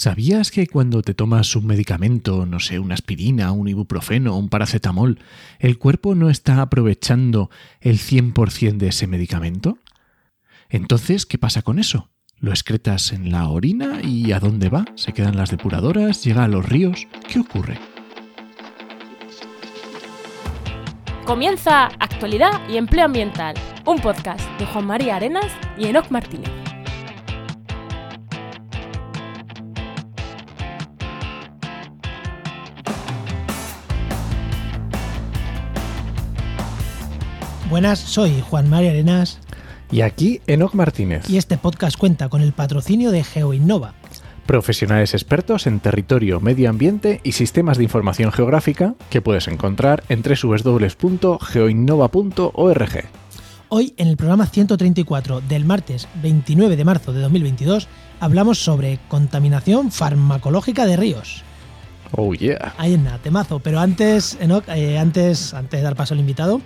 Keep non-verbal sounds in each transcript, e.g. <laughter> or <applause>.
¿Sabías que cuando te tomas un medicamento, no sé, una aspirina, un ibuprofeno, un paracetamol, el cuerpo no está aprovechando el 100% de ese medicamento? Entonces, ¿qué pasa con eso? ¿Lo excretas en la orina y a dónde va? ¿Se quedan las depuradoras? ¿Llega a los ríos? ¿Qué ocurre? Comienza Actualidad y Empleo Ambiental, un podcast de Juan María Arenas y Enoc Martínez. Buenas, soy Juan María Arenas. Y aquí Enoc Martínez. Y este podcast cuenta con el patrocinio de GeoInnova. Profesionales expertos en territorio, medio ambiente y sistemas de información geográfica que puedes encontrar en www.geoinnova.org. Hoy, en el programa 134 del martes 29 de marzo de 2022, hablamos sobre contaminación farmacológica de ríos. Oh yeah. Ahí en nada, temazo. Pero antes, Enoch, eh, antes, antes de dar paso al invitado,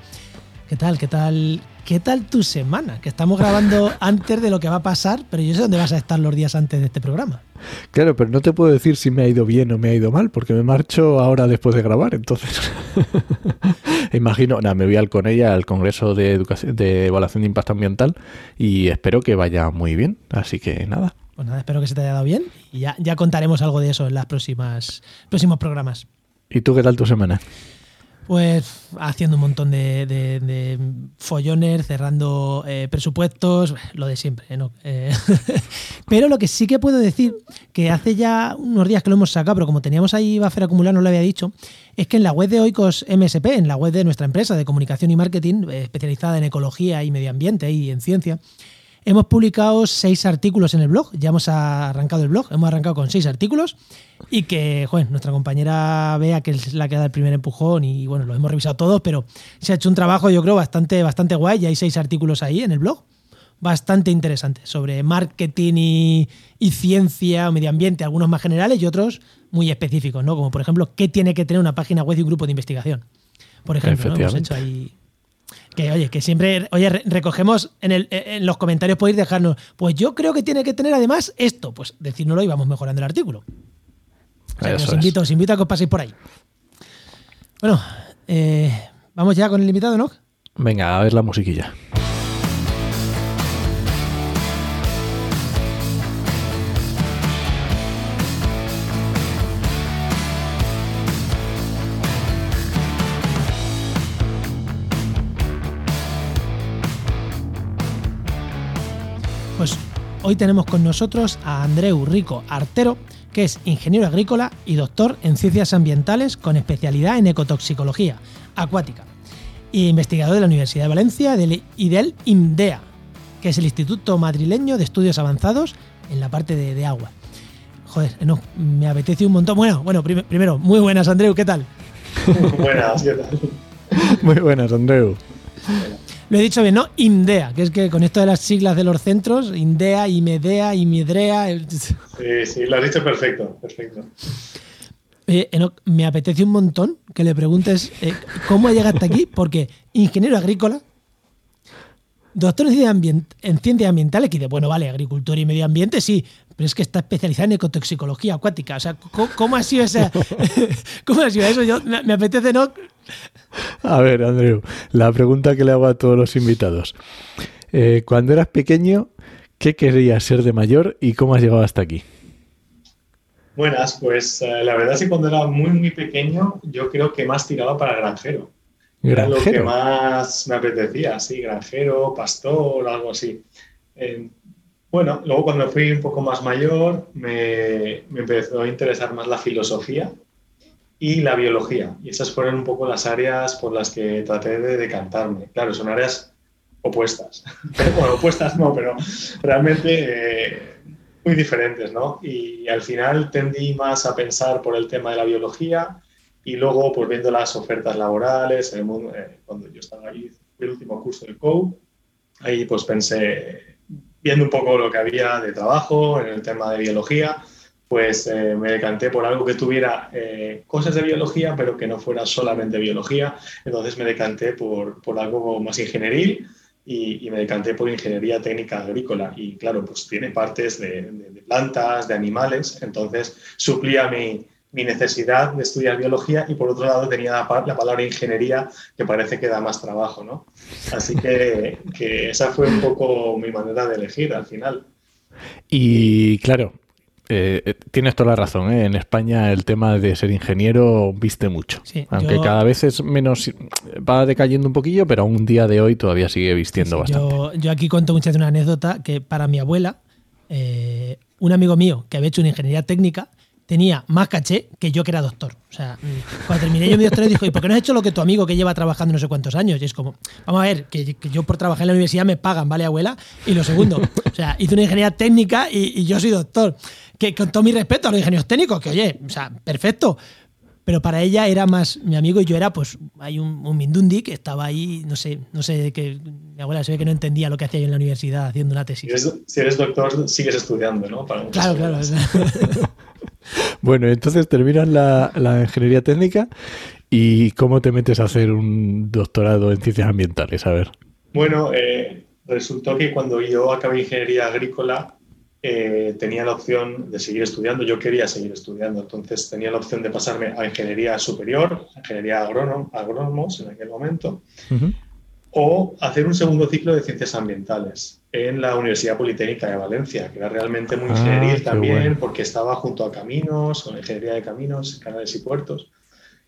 ¿Qué tal? ¿Qué tal? ¿Qué tal tu semana? Que estamos grabando <laughs> antes de lo que va a pasar, pero yo sé dónde vas a estar los días antes de este programa. Claro, pero no te puedo decir si me ha ido bien o me ha ido mal, porque me marcho ahora después de grabar, entonces. <laughs> Imagino, nada, me voy al con ella al Congreso de, Educación, de Evaluación de Impacto Ambiental y espero que vaya muy bien. Así que nada. Pues nada, espero que se te haya dado bien y ya, ya contaremos algo de eso en los próximos programas. ¿Y tú qué tal tu semana? Pues haciendo un montón de, follones, cerrando eh, presupuestos, lo de siempre. Eh, <laughs> pero lo que sí que puedo decir, que hace ya unos días que lo hemos sacado, pero como teníamos ahí buffer acumular, no lo había dicho, es que en la web de Oikos MSP, en la web de nuestra empresa de comunicación y marketing, eh, especializada en ecología y medio ambiente y en ciencia, Hemos publicado seis artículos en el blog, ya hemos arrancado el blog, hemos arrancado con seis artículos y que, joder, nuestra compañera vea que es la que da el primer empujón y bueno, lo hemos revisado todos, pero se ha hecho un trabajo yo creo bastante, bastante guay y hay seis artículos ahí en el blog, bastante interesantes, sobre marketing y, y ciencia o medio ambiente, algunos más generales y otros muy específicos, ¿no? Como por ejemplo, ¿qué tiene que tener una página web y un grupo de investigación? Por ejemplo, ¿no? hemos hecho ahí que oye, que siempre, oye, recogemos en, el, en los comentarios podéis dejarnos, pues yo creo que tiene que tener además esto, pues decírnoslo y vamos mejorando el artículo. os invito, os invito a que os paséis por ahí. Bueno, eh, vamos ya con el invitado, ¿no? Venga, a ver la musiquilla. Hoy tenemos con nosotros a Andreu Rico Artero, que es ingeniero agrícola y doctor en ciencias ambientales con especialidad en ecotoxicología acuática e investigador de la Universidad de Valencia y del IMDEA, que es el Instituto Madrileño de Estudios Avanzados en la parte de, agua. Joder, no, me apetece un montón. Bueno, bueno, primero, muy buenas, Andreu, ¿qué tal? <laughs> buenas, ¿qué tal? Muy buenas, Andreu. Lo he dicho bien, ¿no? INDEA, que es que con esto de las siglas de los centros, INDEA, IMEDEA, IMIDREA. <laughs> Sí, sí, lo has dicho perfecto, perfecto. Eh, me apetece un montón que le preguntes eh, cómo ha llegado hasta aquí, porque ingeniero agrícola, doctor en, en ciencias ambientales, que dice, bueno, vale, agricultura y medio ambiente, sí, pero es que está especializada en ecotoxicología acuática. O sea, ¿cómo, ha sido esa, <laughs> <laughs> ¿cómo ha sido eso? Yo, me, apetece, ¿no? A ver, Andreu, la pregunta que le hago a todos los invitados. Eh, cuando eras pequeño, ¿qué querías ser de mayor y cómo has llegado hasta aquí? Buenas, pues eh, la verdad es que cuando era muy, muy pequeño, yo creo que más tiraba para granjero. Era lo que más me apetecía, sí, granjero, pastor, algo así. Eh, bueno, luego cuando fui un poco más mayor me, empezó a interesar más la filosofía y la biología. Y esas fueron un poco las áreas por las que traté de decantarme. Claro, son áreas opuestas. <laughs> bueno, opuestas no, pero realmente eh, muy diferentes, ¿no? Y al final tendí más a pensar por el tema de la biología y luego, pues viendo las ofertas laborales, eh, cuando yo estaba ahí, el último curso del COU, ahí pues pensé, viendo un poco lo que había de trabajo en el tema de biología, pues eh, me decanté por algo que tuviera eh, cosas de biología, pero que no fuera solamente biología. Entonces me decanté por, por algo más ingenieril y, me decanté por ingeniería técnica agrícola. Y claro, pues tiene partes de, plantas, de animales, entonces suplía mi, mi, necesidad de estudiar biología y por otro lado tenía la, palabra ingeniería que parece que da más trabajo, ¿no? Así que, que esa fue un poco mi manera de elegir al final. Y claro, eh, eh, tienes toda la razón. ¿eh? En España el tema de ser ingeniero viste mucho. Aunque cada vez es menos. Va decayendo un poquillo, pero a un día de hoy todavía sigue vistiendo bastante. Yo, aquí cuento muchas veces una anécdota que para mi abuela, un amigo mío que había hecho una ingeniería técnica tenía más caché que yo que era doctor. O sea, cuando terminé yo mi doctorado dijo, ¿y por qué no has hecho lo que tu amigo que lleva trabajando no sé cuántos años? Y es como, vamos a ver, que, yo por trabajar en la universidad me pagan, ¿vale, abuela? Y lo segundo, o sea, hice una ingeniería técnica y, yo soy doctor. Que con todo mi respeto a los ingenieros técnicos, que oye, o sea, perfecto. Pero para ella era más mi amigo y yo era, pues, hay un, un Mindundi que estaba ahí, no sé, no sé, que mi abuela se ve que no entendía lo que hacía yo en la universidad haciendo una tesis. Si eres, doctor, sigues estudiando, ¿no? claro, claro. Bueno, entonces terminas la, ingeniería técnica y ¿cómo te metes a hacer un doctorado en ciencias ambientales? A ver. Bueno, eh, resultó que cuando yo acabé ingeniería agrícola eh, tenía la opción de seguir estudiando. Yo quería seguir estudiando, entonces tenía la opción de pasarme a ingeniería superior, ingeniería agrónomos en aquel momento o hacer un segundo ciclo de ciencias ambientales en la Universidad Politécnica de Valencia, que era realmente muy ah, también, porque estaba junto a caminos, con ingeniería de caminos, canales y puertos.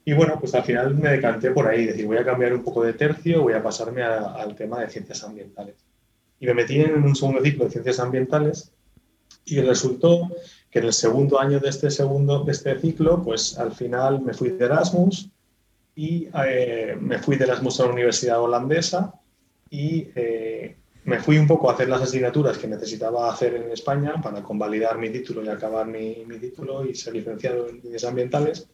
Y bueno, pues al final me decanté por ahí, decir, voy a cambiar un poco de tercio, voy a pasarme al tema de ciencias ambientales. Y me metí en un segundo ciclo de ciencias ambientales y resultó que en el segundo año de este segundo de este ciclo, pues al final me fui de Erasmus, y eh, me fui de Erasmus a la Universidad Holandesa y eh, me fui un poco a hacer las asignaturas que necesitaba hacer en España para convalidar mi título y acabar mi, mi título y ser licenciado en ciencias ambientales.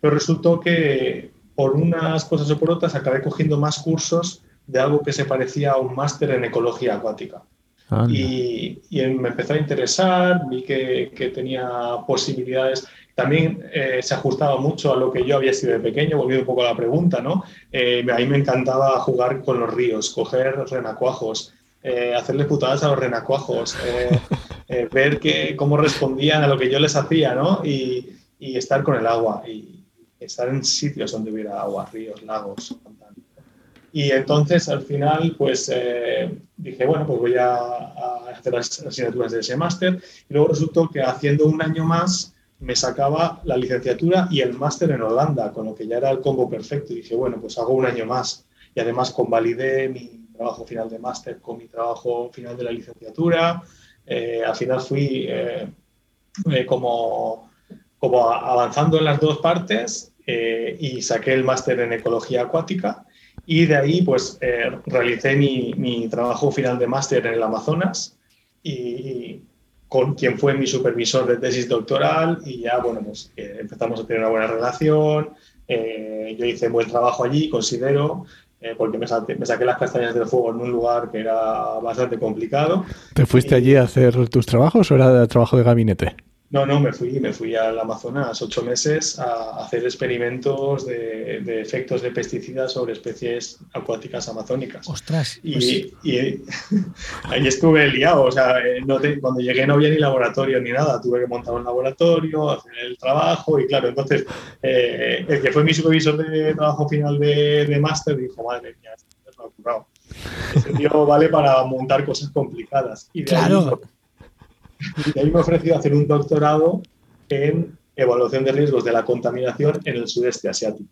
Pero resultó que por unas cosas o por otras acabé cogiendo más cursos de algo que se parecía a un máster en ecología acuática. Y, y, me empezó a interesar, vi que, que tenía posibilidades también eh, se ajustaba mucho a lo que yo había sido de pequeño, volviendo un poco a la pregunta, ¿no? Eh, a mí me encantaba jugar con los ríos, coger renacuajos, eh, hacerles putadas a los renacuajos, <laughs> ver que, cómo respondían a lo que yo les hacía, ¿no? Y, y, estar con el agua, y estar en sitios donde hubiera agua, ríos, lagos, Y entonces al final, pues dije, bueno, pues voy a, a hacer las asignaturas de ese máster. Y luego resultó que haciendo un año más, me sacaba la licenciatura y el máster en Holanda, con lo que ya era el combo perfecto. Y dije, bueno, pues hago un año más. Y además convalidé mi trabajo final de máster con mi trabajo final de la licenciatura. Eh, al final fui eh, eh, como, como avanzando en las dos partes y saqué el máster en ecología acuática. Y de ahí, pues, realicé mi, mi, trabajo final de máster en el Amazonas y, con quien fue mi supervisor de tesis doctoral y ya, bueno, pues eh, empezamos a tener una buena relación. Eh, yo hice buen trabajo allí, considero, eh, porque me, me, saqué las castañas del fuego en un lugar que era bastante complicado. ¿Te fuiste allí a hacer tus trabajos o era trabajo de gabinete? No, no, me fui, me fui al Amazonas ocho meses a hacer experimentos de, efectos de pesticidas sobre especies acuáticas amazónicas. Ostras. Y, pues <laughs> ahí estuve liado, o sea, eh, cuando llegué no había ni laboratorio ni nada, tuve que montar un laboratorio, hacer el trabajo y claro, entonces eh, el que fue mi supervisor de trabajo final de, máster dijo, madre mía, esto es lo currado. Ese tío vale para montar cosas complicadas. Y claro. Y ahí me he ofrecido hacer un doctorado en evaluación de riesgos de la contaminación en el sudeste asiático.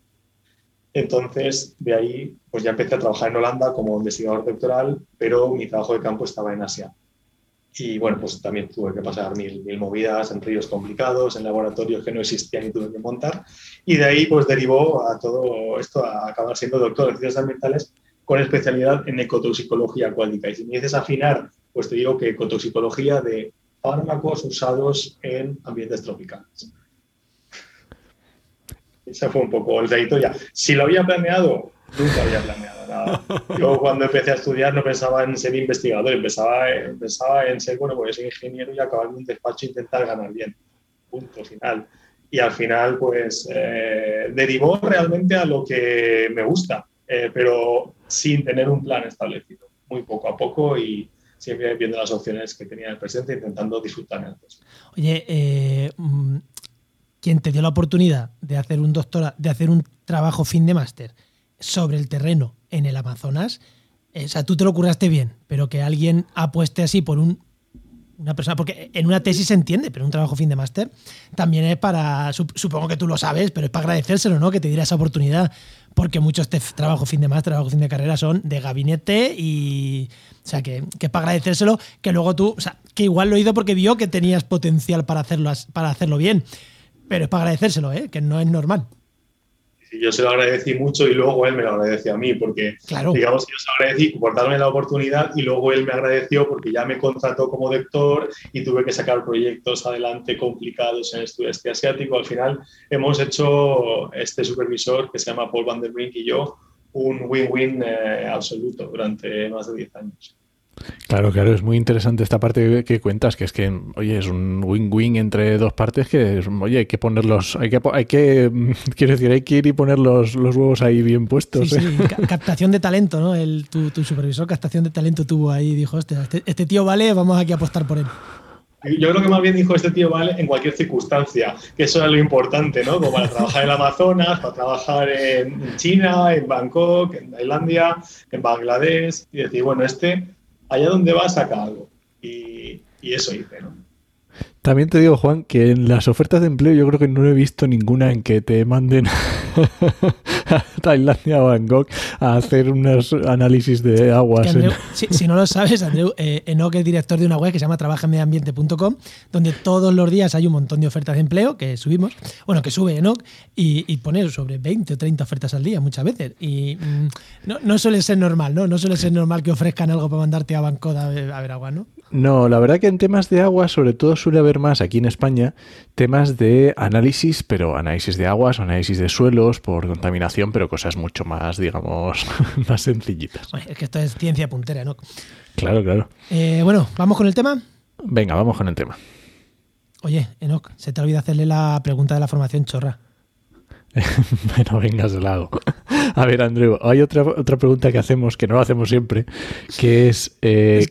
Entonces, de ahí, pues ya empecé a trabajar en Holanda como investigador doctoral, pero mi trabajo de campo estaba en Asia. Y bueno, pues también tuve que pasar mil, mil movidas en ríos complicados, en laboratorios que no existían y tuve que montar. Y de ahí, pues derivó a todo esto a acabar siendo doctor en ciencias ambientales con especialidad en ecotoxicología acuática. Y si me dices afinar, pues te digo que ecotoxicología de fármacos usados en ambientes tropicales. Ese fue un poco el dedito ya. Si lo había planeado, nunca había planeado nada. <laughs> Yo cuando empecé a estudiar no pensaba en ser investigador, pensaba, pensaba en ser, bueno, pues ingeniero y acabar en un despacho e intentar ganar bien. Punto final. Y al final, pues, eh, derivó realmente a lo que me gusta, eh, pero sin tener un plan establecido. muy poco a poco y siempre viendo las opciones que tenía en el presente, intentando disfrutar antes. Oye, eh, mm, quien te dio la oportunidad de hacer un doctora, de hacer un trabajo fin de máster sobre el terreno en el Amazonas, eh, o sea, tú te lo curaste bien, pero que alguien apueste así por un, una persona, porque en una tesis se entiende, pero un trabajo fin de máster también es para, supongo que tú lo sabes, pero es para agradecérselo, ¿no? Que te diera esa oportunidad, porque muchos de trabajo fin de máster, trabajo fin de carrera son de gabinete y, o sea, que, que para agradecérselo, que luego tú, o sea, que igual lo hizo porque vio que tenías potencial para hacerlo, para hacerlo bien, pero es para agradecérselo, ¿eh? Que no es normal yo se lo agradecí mucho y luego él me lo agradeció a mí, porque digamos que yo se lo agradecí por darme la oportunidad y luego él me agradeció porque ya me contrató como doctor y tuve que sacar proyectos adelante complicados en el sudeste asiático. Al final hemos hecho este supervisor que se llama Paul Van der Brink y yo un win-win eh, absoluto durante más de 10 años. Claro, claro, es muy interesante esta parte que cuentas, que es que, oye, es un win-win entre dos partes que, oye, hay que ponerlos, hay que, hay que, <laughs> quiero decir, hay que ir y poner los, huevos ahí bien puestos. Sí, ¿eh? sí. captación de talento, ¿no? El, tu, supervisor, captación de talento tuvo ahí, dijo, este, este tío vale, vamos aquí a apostar por él. Yo creo que más bien dijo este tío vale en cualquier circunstancia, que eso era lo importante, ¿no? Como para trabajar en el Amazonas, para trabajar en China, en Bangkok, en Tailandia, en Bangladesh, y decir, bueno, este allá donde va saca algo. Y, eso hice, ¿no? También te digo, Juan, que en las ofertas de empleo yo creo que no he visto ninguna en que te manden <laughs> <laughs> a <laughs> Tailandia o Bangkok a hacer unos análisis de aguas. <laughs> si, no lo sabes, Andreu, eh, Enoch es director de una web que se llama trabajaenmedioambiente.com, donde todos los días hay un montón de ofertas de empleo que subimos, bueno, que sube Enoch, y, y pone sobre 20 o 30 ofertas al día muchas veces. Y mm, no, suele ser normal, ¿no? No suele ser normal que ofrezcan algo para mandarte a Bangkok a a ver agua, ¿no? No, la verdad que en temas de agua, sobre todo suele haber más aquí en España, temas de análisis, pero análisis de aguas, análisis de suelos por contaminación, pero cosas mucho más, digamos, <laughs> más sencillitas. es que esto es ciencia puntera, ¿no? Claro, claro. Eh, bueno, ¿vamos con el tema? Venga, vamos con el tema. Oye, Enoch, se te olvida hacerle la pregunta de la formación chorra. <laughs> bueno, venga, se la hago. A ver, Andrew, hay otra, otra pregunta que hacemos, que no lo hacemos siempre, que es, eh,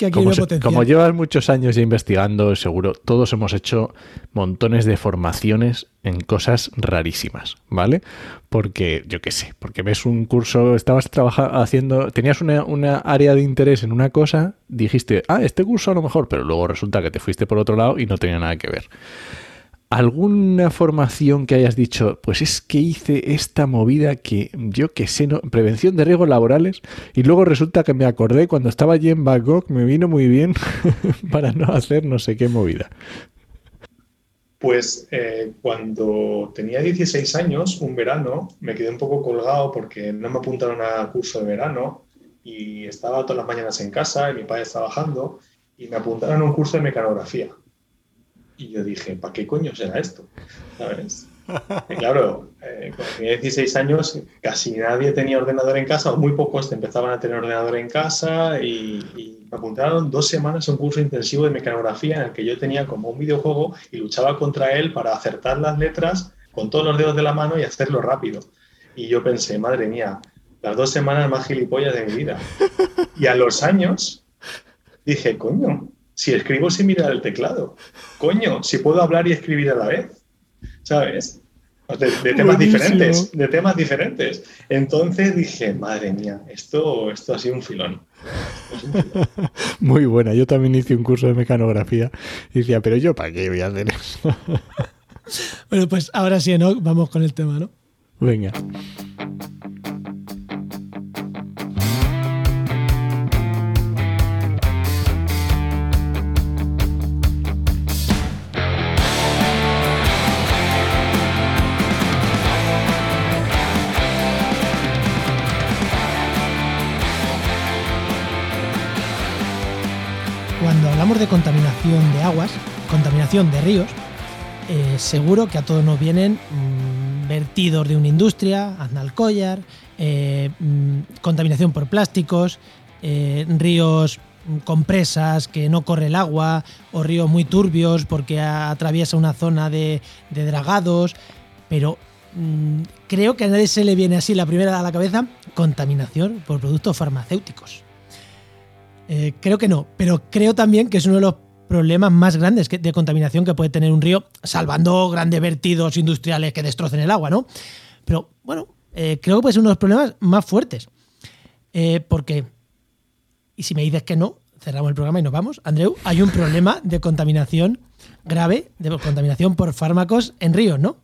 como, llevas muchos años ya investigando, seguro, todos hemos hecho montones de formaciones en cosas rarísimas, ¿vale? Porque, yo qué sé, porque ves un curso, estabas trabajando, haciendo, tenías una, una área de interés en una cosa, dijiste, ah, este curso a lo mejor, pero luego resulta que te fuiste por otro lado y no tenía nada que ver alguna formación que hayas dicho, pues es que hice esta movida que yo que sé, ¿no? prevención de riesgos laborales, y luego resulta que me acordé cuando estaba allí en Bangkok, me vino muy bien <laughs> para no hacer no sé qué movida. Pues eh, cuando tenía 16 años, un verano, me quedé un poco colgado porque no me apuntaron a curso de verano y estaba todas las mañanas en casa y mi padre trabajando y me apuntaron a un curso de mecanografía y yo dije, ¿para qué coño será esto? ¿Sabes? Y claro, eh, cuando tenía 16 años casi nadie tenía ordenador en casa, o muy pocos empezaban a tener ordenador en casa y, me apuntaron dos semanas a un curso intensivo de mecanografía en el que yo tenía como un videojuego y luchaba contra él para acertar las letras con todos los dedos de la mano y hacerlo rápido. Y yo pensé, madre mía, las dos semanas más gilipollas de mi vida. Y a los años dije, coño, si escribo sin mirar el teclado. Coño, si puedo hablar y escribir a la vez. ¿Sabes? De, temas diferentes, de temas diferentes. Entonces dije, madre mía, esto, esto ha sido un filón. <laughs> Muy buena. Yo también hice un curso de mecanografía y decía, pero yo para qué voy a hacer eso. <laughs> bueno, pues ahora sí, ¿no? Vamos con el tema, ¿no? Venga. Contaminación de aguas, contaminación de ríos, eh, seguro que a todos nos vienen mm, vertidos de una industria, Aznalcóllar, eh, mm, contaminación por plásticos, eh, ríos con presas que no corre el agua, o ríos muy turbios porque atraviesa una zona de, dragados, pero mm, creo que a nadie se le viene así la primera a la cabeza contaminación por productos farmacéuticos. Eh, creo que no, pero creo también que es uno de los problemas más grandes de contaminación que puede tener un río, salvando grandes vertidos industriales que destrocen el agua, ¿no? Pero bueno, eh, creo que puede ser uno de los problemas más fuertes. Eh, porque, y si me dices que no, cerramos el programa y nos vamos. Andreu, hay un problema de contaminación grave, de contaminación por fármacos en ríos, ¿no?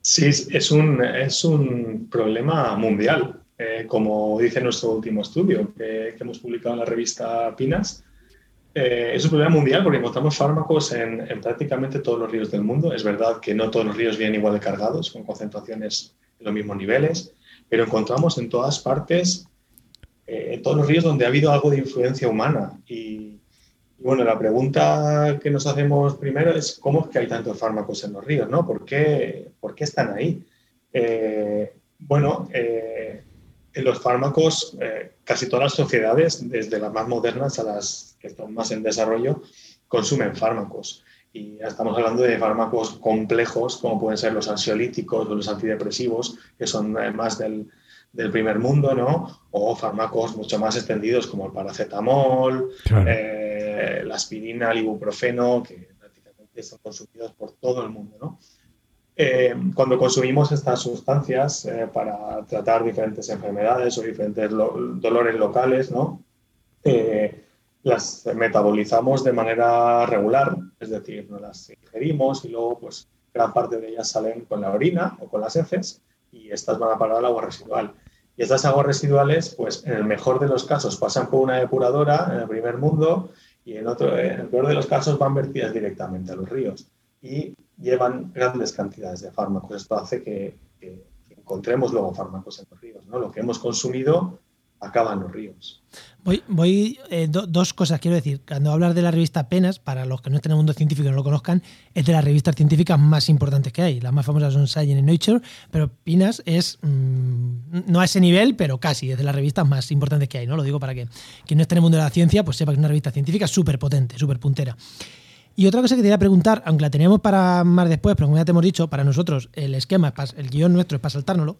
Sí, es un, es un problema mundial. Eh, como dice nuestro último estudio que, hemos publicado en la revista Pinas, eh, es un problema mundial porque encontramos fármacos en, prácticamente todos los ríos del mundo. Es verdad que no todos los ríos vienen igual de cargados, con concentraciones en los mismos niveles, pero encontramos en todas partes, eh, en todos los ríos donde ha habido algo de influencia humana. Y, bueno, la pregunta que nos hacemos primero es cómo es que hay tantos fármacos en los ríos, ¿no? ¿Por qué, por qué están ahí? Eh, bueno, eh, en los fármacos, casi todas las sociedades, desde las más modernas a las que están más en desarrollo, consumen fármacos. Y ya estamos hablando de fármacos complejos, como pueden ser los ansiolíticos o los antidepresivos, que son más del, del primer mundo, ¿no? O fármacos mucho más extendidos como el paracetamol, eh, la aspirina, el ibuprofeno, que prácticamente son consumidos por todo el mundo, ¿no? Eh, cuando consumimos estas sustancias eh, para tratar diferentes enfermedades o diferentes dolores locales, ¿no? las metabolizamos de manera regular, es decir, no las ingerimos y luego pues gran parte de ellas salen con la orina o con las heces y estas van a parar al agua residual. Y estas aguas residuales, pues en el mejor de los casos pasan por una depuradora en el primer mundo y en, otro, en el peor de los casos van vertidas directamente a los ríos y llevan grandes cantidades de fármacos. Esto hace que, encontremos luego fármacos en los ríos. ¿no? Lo que hemos consumido acaba en los ríos. Voy, voy eh, dos cosas quiero decir. Cuando hablas de la revista Penas, para los que no estén en el mundo científico y no lo conozcan, es de las revistas científicas más importantes que hay. Las más famosas son Science y Nature, pero Penas es mm, no a ese nivel, pero casi, es de las revistas más importantes que hay. ¿no? Lo digo para que quien no esté en el mundo de la ciencia, pues sepa que es una revista científica súper potente, súper puntera. Y otra cosa que te quería preguntar, aunque la teníamos para más después, pero como ya te hemos dicho, para nosotros el esquema, el guion nuestro es para saltárnoslo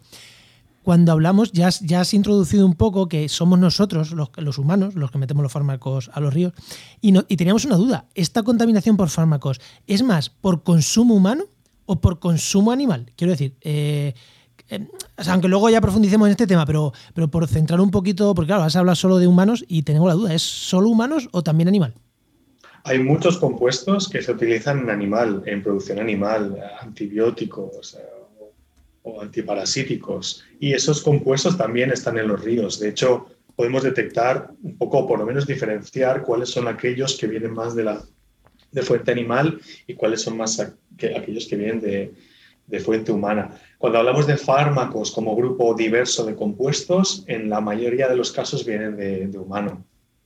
cuando hablamos, ya has, introducido un poco que somos nosotros, los, humanos, los que metemos los fármacos a los ríos, y teníamos una duda, ¿esta contaminación por fármacos es más por consumo humano o por consumo animal? Quiero decir, eh, eh, aunque luego ya profundicemos en este tema, pero, pero por centrar un poquito, porque claro, has hablado solo de humanos y tenemos la duda, ¿es solo humanos o también animal? Hay muchos compuestos que se utilizan en animal, en producción animal, antibióticos, o antiparasíticos. Y esos compuestos también están en los ríos. De hecho, podemos detectar un poco, por lo menos diferenciar cuáles son aquellos que vienen más de la de fuente animal y cuáles son más aquellos que vienen de, de, fuente humana. Cuando hablamos de fármacos como grupo diverso de compuestos, en la mayoría de los casos vienen de, de humano,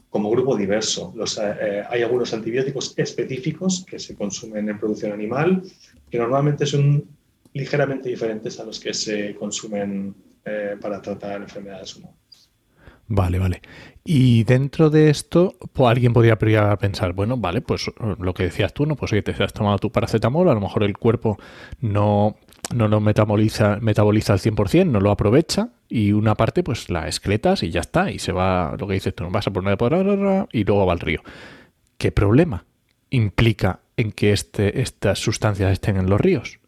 como grupo diverso. Eh, eh, hay algunos antibióticos específicos que se consumen en producción animal, que normalmente son ligeramente diferentes a los que se consumen eh, para tratar enfermedades humanas. Vale, vale. Y dentro de esto, pues alguien podría pensar, bueno, vale, pues lo que decías tú, ¿no? Pues que te has tomado tu paracetamol, a lo mejor el cuerpo no, no lo metaboliza, metaboliza al 100%, no lo aprovecha, y una parte pues la excretas y ya está, y se va, lo que dices tú, vas a poner y luego va al río. ¿Qué problema implica en que este, estas sustancias estén en los ríos?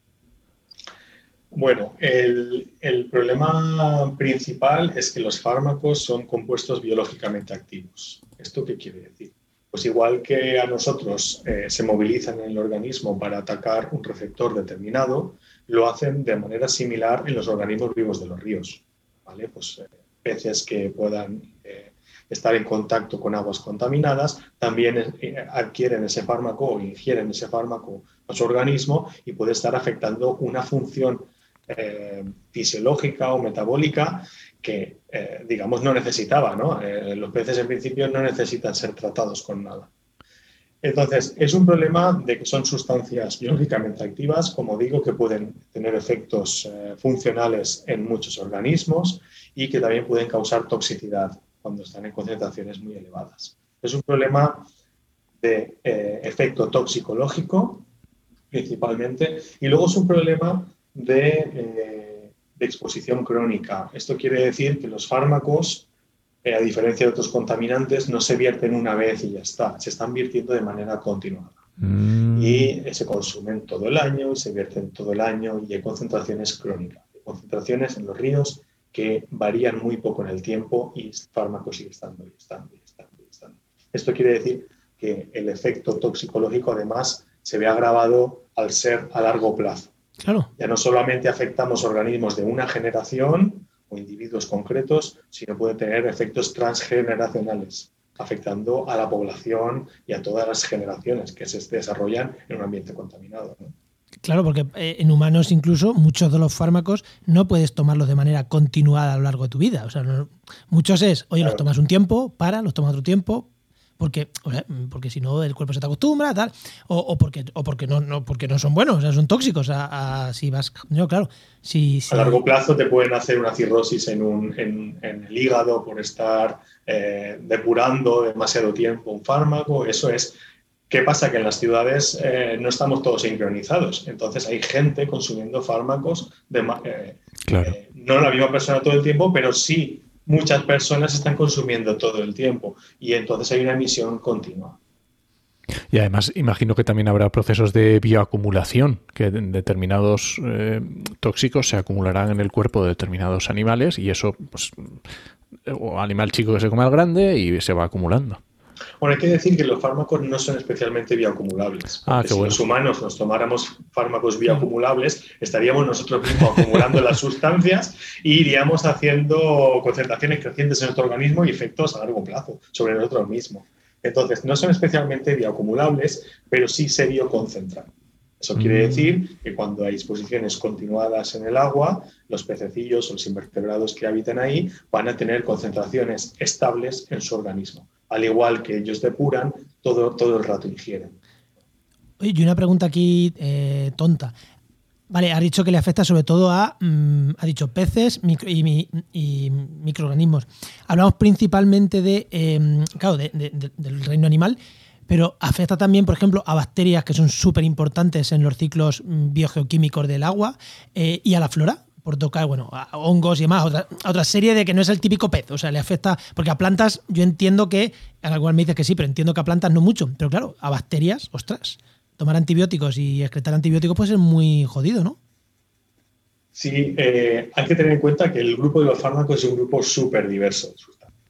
Bueno, el, problema principal es que los fármacos son compuestos biológicamente activos. ¿Esto qué quiere decir? Pues igual que a nosotros eh, se movilizan en el organismo para atacar un receptor determinado, lo hacen de manera similar en los organismos vivos de los ríos. ¿vale? Pues eh, peces que puedan eh, estar en contacto con aguas contaminadas también adquieren ese fármaco o ingieren ese fármaco a su organismo y puede estar afectando una función eh, fisiológica o metabólica que, eh, digamos, no necesitaba. ¿no? Eh, los peces en principio no necesitan ser tratados con nada. Entonces, es un problema de que son sustancias biológicamente activas, como digo, que pueden tener efectos funcionales en muchos organismos y que también pueden causar toxicidad cuando están en concentraciones muy elevadas. Es un problema de efecto toxicológico, principalmente, y luego es un problema eh, de, exposición crónica. Esto quiere decir que los fármacos eh, a diferencia de otros contaminantes, no se vierten una vez y ya está, se están virtiendo de manera continuada. Mm. Y se consumen todo el año, se vierten todo el año y hay concentraciones crónicas, concentraciones en los ríos que varían muy poco en el tiempo y el fármaco sigue estando y estando y estando y estando. Esto quiere decir que el efecto toxicológico además se ve agravado al ser a largo plazo. Claro. Ya no solamente afectamos organismos de una generación o individuos concretos, sino puede tener efectos transgeneracionales, afectando a la población y a todas las generaciones que se desarrollan en un ambiente contaminado. Claro, porque eh, en humanos incluso muchos de los fármacos no puedes tomarlos de manera continuada a lo largo de tu vida. O sea, muchos es, oye, los tomas un tiempo, para, los tomas otro tiempo, porque, porque si no el cuerpo se te acostumbra, tal, o, porque, o porque, no, no, porque no son buenos, o sea, son tóxicos. A, si vas, no, claro, si, A largo plazo te pueden hacer una cirrosis en, un, en, el hígado por estar eh, depurando demasiado tiempo un fármaco, eso es. ¿Qué pasa? Que en las ciudades eh, no estamos todos sincronizados. Entonces hay gente consumiendo fármacos de, eh, claro. no la misma persona todo el tiempo, pero sí muchas personas están consumiendo todo el tiempo y entonces hay una emisión continua. Y además imagino que también habrá procesos de bioacumulación, que determinados eh, tóxicos se acumularán en el cuerpo de determinados animales y eso, pues, o animal chico que se come al grande y se va acumulando. Bueno, hay que decir que los fármacos no son especialmente bioacumulables. Ah, si los humanos nos tomáramos fármacos bioacumulables, estaríamos nosotros mismos acumulando las sustancias y iríamos haciendo concentraciones crecientes en nuestro organismo y efectos a largo plazo sobre nosotros mismos. Entonces, no son especialmente bioacumulables, pero sí se bioconcentran. Eso quiere mm. decir que cuando hay exposiciones continuadas en el agua, los pececillos o los invertebrados que habitan ahí van a tener concentraciones estables en su organismo al igual que ellos depuran, todo, todo el rato ingieren. Y una pregunta aquí eh, tonta. Vale, ha dicho que le afecta sobre todo a, mm, ha dicho, peces y, microorganismos. Hablamos principalmente de, em, claro, del reino animal, pero afecta también, por ejemplo, a bacterias que son súper importantes en los ciclos mm, biogeoquímicos del agua eh, y a la flora por tocar, bueno, a hongos y demás, otra, otra serie de que no es el típico pez, o sea, le afecta, porque a plantas yo entiendo que, al igual me dice que sí, pero entiendo que a plantas no mucho, pero claro, a bacterias, ostras, tomar antibióticos y excretar antibióticos puede ser muy jodido, ¿no? Sí, eh, hay que tener en cuenta que el grupo de los fármacos es un grupo súper diverso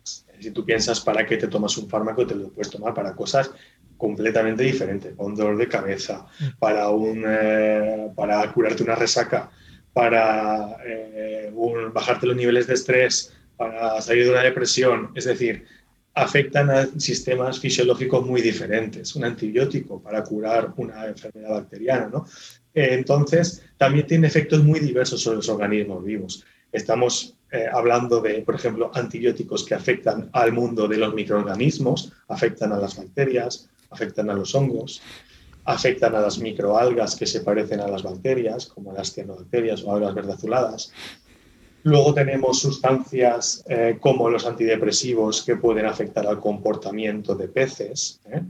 Si tú piensas para qué te tomas un fármaco, te lo puedes tomar para cosas completamente diferentes, un dolor de cabeza, mm. para, un, eh, para curarte una resaca, para eh, bajarte los niveles de estrés, para salir de una depresión. Es decir, afectan a sistemas fisiológicos muy diferentes. Un antibiótico para curar una enfermedad bacteriana, ¿no? Eh, entonces, también tiene efectos muy diversos sobre los organismos vivos. Estamos eh, hablando de, por ejemplo, antibióticos que afectan al mundo de los microorganismos, afectan a las bacterias, afectan a los hongos, afectan a las microalgas que se parecen a las bacterias, como las cianobacterias o algas verde azuladas. Luego tenemos sustancias eh, como los antidepresivos que pueden afectar al comportamiento de peces, ¿eh?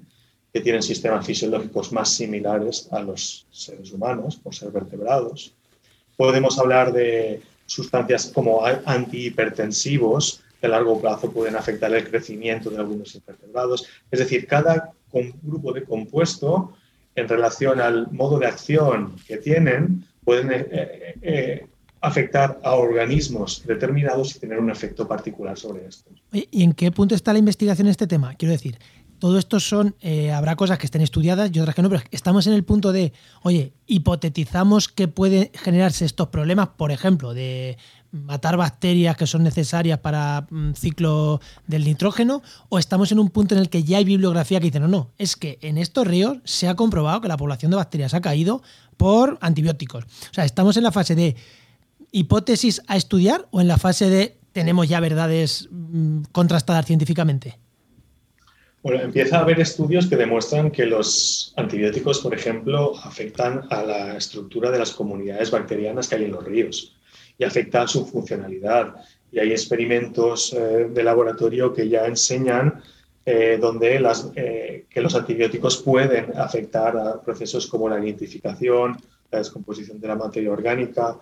que tienen sistemas fisiológicos más similares a los seres humanos, por ser vertebrados. Podemos hablar de sustancias como antihipertensivos, que a largo plazo pueden afectar el crecimiento de algunos invertebrados. Es decir, cada grupo de compuesto en relación al modo de acción que tienen, pueden eh, eh, eh, afectar a organismos determinados y tener un efecto particular sobre estos. ¿Y en qué punto está la investigación en este tema? Quiero decir, todo esto son, habrá cosas que estén estudiadas y otras que no, pero estamos en el punto de, oye, hipotetizamos que pueden generarse estos problemas, por ejemplo, de matar bacterias que son necesarias para mm, ciclo del nitrógeno o estamos en un punto en el que ya hay bibliografía que dice no, no, es que en estos ríos se ha comprobado que la población de bacterias ha caído por antibióticos. O sea, estamos en la fase de hipótesis a estudiar o en la fase de tenemos ya verdades mm, contrastadas científicamente. Bueno, empieza a haber estudios que demuestran que los antibióticos, por ejemplo, afectan a la estructura de las comunidades bacterianas que hay en los ríos y afecta a su funcionalidad. Y hay experimentos eh, de laboratorio que ya enseñan eh, donde las, eh, que los antibióticos pueden afectar a procesos como la identificación, la descomposición de la materia orgánica,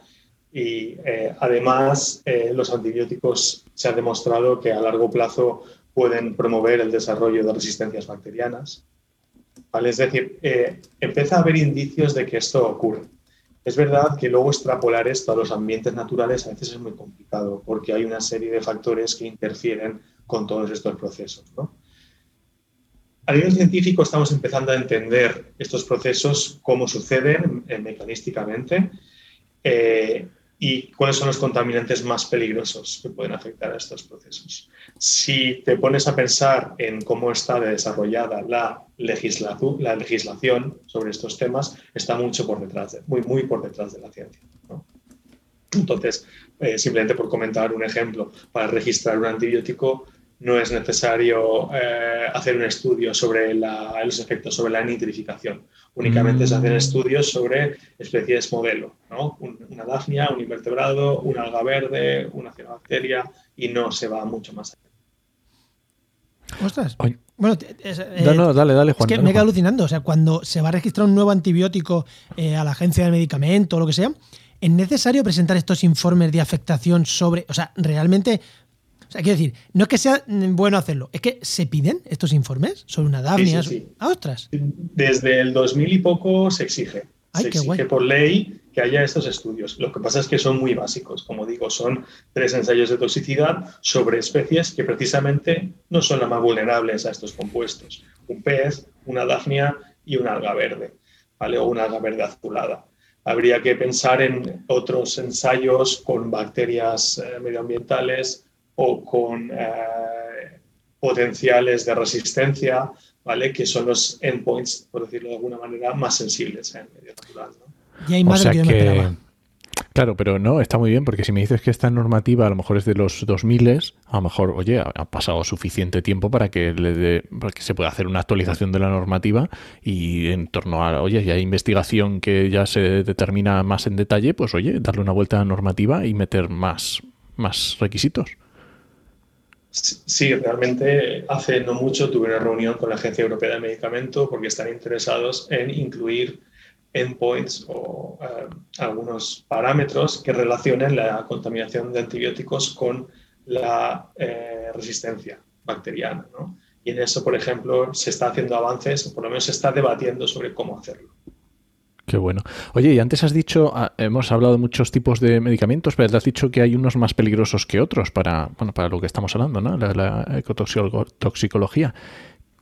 Y además, los antibióticos se ha demostrado que a largo plazo pueden promover el desarrollo de resistencias bacterianas. ¿Vale? Es decir, empieza a haber indicios de que esto ocurre. Es verdad que luego extrapolar esto a los ambientes naturales a veces es muy complicado porque hay una serie de factores que interfieren con todos estos procesos. A nivel científico estamos empezando a entender estos procesos, cómo suceden eh, mecanísticamente eh, y cuáles son los contaminantes más peligrosos que pueden afectar a estos procesos. Si te pones a pensar en cómo está desarrollada la, la legislación sobre estos temas, está mucho por detrás, muy, muy por detrás de la ciencia. Entonces, eh, simplemente por comentar un ejemplo, para registrar un antibiótico no es necesario eh, hacer un estudio sobre los efectos sobre la nitrificación. Únicamente se hacen mm. estudios sobre especies modelo, ¿no? una dafnia, un invertebrado, un alga verde, una cianobacteria y no se va mucho más allá. Ostras. Bueno, no, dale, dale, Juan. Es que me queda alucinando. O sea, cuando se va a registrar un nuevo antibiótico eh, a la agencia de medicamento o lo que sea, ¿es necesario presentar estos informes de afectación sobre. O sea, realmente o sea, quiero decir, no es que sea bueno hacerlo, es que se piden estos informes sobre una Daphnia. Sí, sí, ostras! Desde el 2000 y poco se exige. se exige por ley que haya estos estudios. Lo que pasa es que son muy básicos. Como digo, son tres ensayos de toxicidad sobre especies que precisamente no son las más vulnerables a estos compuestos. Un pez, una dafnia y un alga verde, ¿vale? O una alga verde azulada habría que pensar en otros ensayos con bacterias eh, medioambientales o con eh, potenciales de resistencia, ¿vale? que son los endpoints, por decirlo de alguna manera, más sensibles en medio natural. Y hay más que, Claro, pero no, está muy bien, porque si me dices que esta normativa a lo mejor es de los 2000, a lo mejor, oye, ha, pasado suficiente tiempo para que, le para que se pueda hacer una actualización de la normativa y en torno a, oye, si hay investigación que ya se determina más en detalle, pues oye, darle una vuelta a la normativa y meter más, más requisitos. Sí, realmente hace no mucho tuve una reunión con la Agencia Europea de Medicamento porque están interesados en incluir endpoints o eh, algunos parámetros que relacionen la contaminación de antibióticos con la eh, resistencia bacteriana. Y en eso, por ejemplo, se está haciendo avances, o por lo menos se está debatiendo sobre cómo hacerlo. Qué bueno. Oye, y antes has dicho, ah, hemos hablado de muchos tipos de medicamentos, pero has dicho que hay unos más peligrosos que otros para, bueno, para lo que estamos hablando, ¿no? La, ecotoxicología.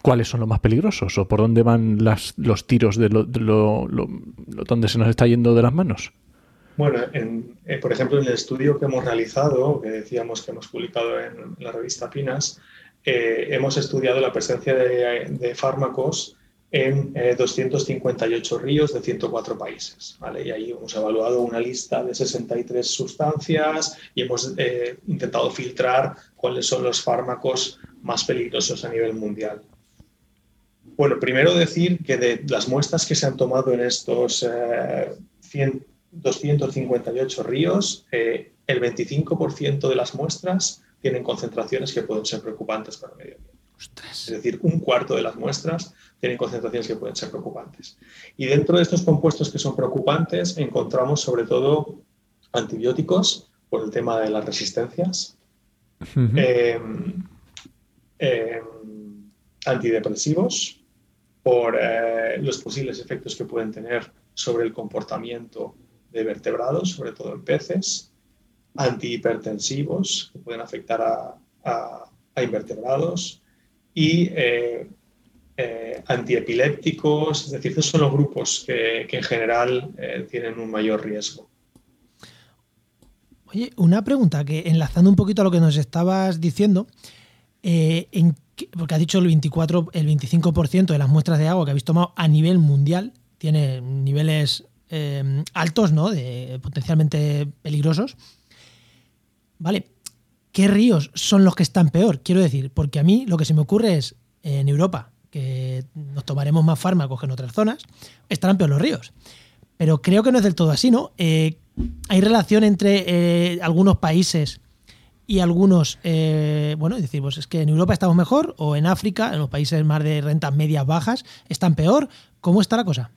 ¿Cuáles son los más peligrosos o por dónde van los tiros de, lo, donde se nos está yendo de las manos? Bueno, eh, por ejemplo, en el estudio que hemos realizado, que decíamos que hemos publicado en, la revista Pinas, eh, hemos estudiado la presencia de fármacos en 258 eh, ríos de 104 países. ¿vale? Y ahí hemos evaluado una lista de 63 sustancias y hemos eh, intentado filtrar cuáles son los fármacos más peligrosos a nivel mundial. Bueno, primero decir que de las muestras que se han tomado en estos 258 eh, ríos, el 25% de las muestras tienen concentraciones que pueden ser preocupantes para el medio ambiente. Es decir, un cuarto de las muestras tienen concentraciones que pueden ser preocupantes. Y dentro de estos compuestos que son preocupantes encontramos sobre todo antibióticos por el tema de las resistencias, em, em, antidepresivos por eh, los posibles efectos que pueden tener sobre el comportamiento de vertebrados, sobre todo en peces, antihipertensivos que pueden afectar a, a invertebrados y eh, eh, antiepilépticos, es decir, esos son los grupos que, en general eh, tienen un mayor riesgo. Oye, una pregunta que enlazando un poquito a lo que nos estabas diciendo, en, porque has dicho el 24, el 25% de las muestras de agua que habéis tomado a nivel mundial tiene niveles altos, ¿no? De potencialmente peligrosos. Vale, ¿qué ríos son los que están peor? Quiero decir, porque a mí lo que se me ocurre es en Europa, que nos tomaremos más fármacos que en otras zonas, estarán peor los ríos. Pero creo que no es del todo así, ¿no? Eh, hay relación entre eh, algunos países y algunos, eh, bueno, decimos, pues es que en Europa estamos mejor o en África, en los países más de rentas medias bajas, están peor. ¿Cómo está la cosa?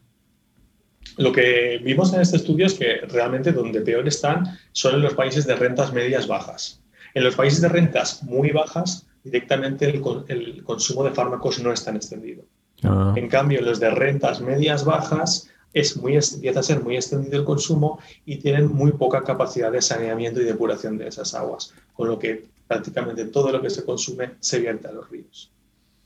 lo que vimos en este estudio es que realmente donde peor están son en los países de rentas medias bajas. En los países de rentas muy bajas, directamente el, consumo de fármacos no es tan extendido. Ah. En cambio, los de rentas medias bajas es muy, empieza a ser muy extendido el consumo y tienen muy poca capacidad de saneamiento y depuración de esas aguas, con lo que prácticamente todo lo que se consume se vierte a los ríos.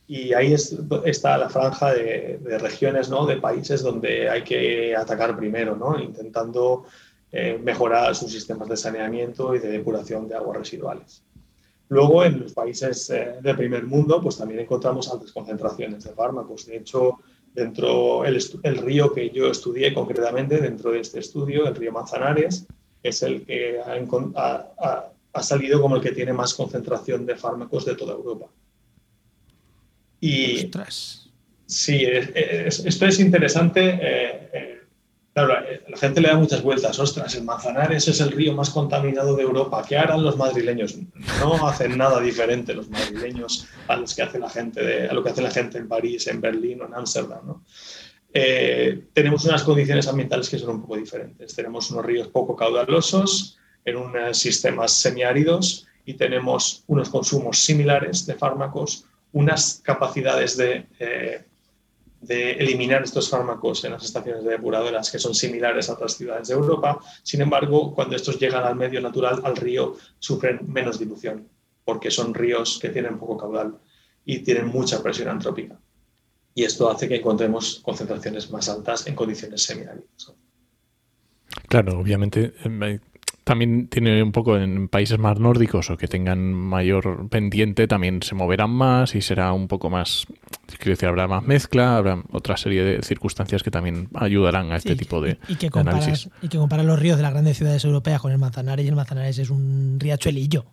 Y ahí está la franja de, regiones, ¿no? de países donde hay que atacar primero, ¿no? intentando eh, mejorar sus sistemas de saneamiento y de depuración de aguas residuales. Luego, en los países eh, del primer mundo, pues también encontramos altas concentraciones de fármacos. De hecho, dentro el, el río que yo estudié concretamente, dentro de este estudio, el río Manzanares, es el que ha, ha salido como el que tiene más concentración de fármacos de toda Europa. Y sí, esto es interesante. Eh, eh, claro, la gente le da muchas vueltas. Ostras, el Manzanares es el río más contaminado de Europa. ¿Qué harán los madrileños? No hacen nada diferente los madrileños a, los que hace la gente de, a lo que hace la gente en París, en Berlín o en Ámsterdam. Eh, tenemos unas condiciones ambientales que son un poco diferentes. Tenemos unos ríos poco caudalosos en unos sistemas semiáridos y tenemos unos consumos similares de fármacos unas capacidades eh, de, eliminar estos fármacos en las estaciones de depuradoras que son similares a otras ciudades de Europa. Sin embargo, cuando estos llegan al medio natural, al río, sufren menos dilución, porque son ríos que tienen poco caudal y tienen mucha presión antrópica. Y esto hace que encontremos concentraciones más altas en condiciones semiáridas. Claro, obviamente eh, también tiene un poco en países más nórdicos o que tengan mayor pendiente, también se moverán más y será un poco más, quiero decir, habrá más mezcla, habrá otra serie de circunstancias que también ayudarán a este tipo de, y que análisis. Y que comparar los ríos de las grandes ciudades europeas con el Manzanares y el Manzanares es un riachuelillo.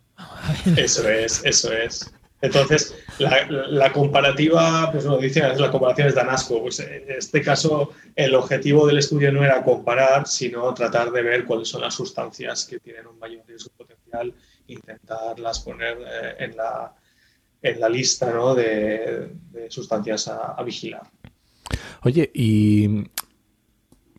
Eso es, eso es. Entonces, la, comparativa, pues lo dice, la comparación es danasco. Pues en este caso, el objetivo del estudio no era comparar, sino tratar de ver cuáles son las sustancias que tienen un mayor riesgo potencial, intentarlas poner eh, en, la, en la lista ¿no? de, sustancias a, vigilar. Oye, y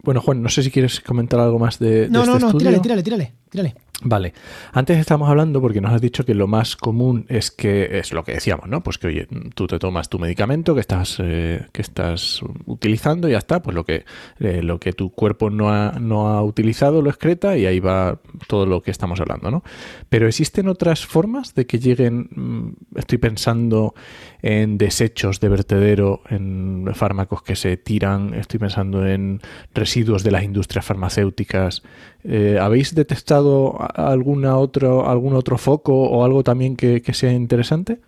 bueno, Juan, no sé si quieres comentar algo más de, no, de no, este no, tírale, tírale, tírale, tírale. Vale. Antes estamos hablando porque nos has dicho que lo más común es que es lo que decíamos, ¿no? Pues que oye, tú te tomas tu medicamento que estás eh, que estás utilizando y ya está, pues lo que eh, lo que tu cuerpo no ha, no ha utilizado lo excreta y ahí va todo lo que estamos hablando, ¿no? Pero existen otras formas de que lleguen, mm, estoy pensando en desechos de vertedero, en fármacos que se tiran, estoy pensando en residuos de las industrias farmacéuticas. Eh, ¿Habéis detectado alguna otro, algún otro foco o algo también que, sea interesante?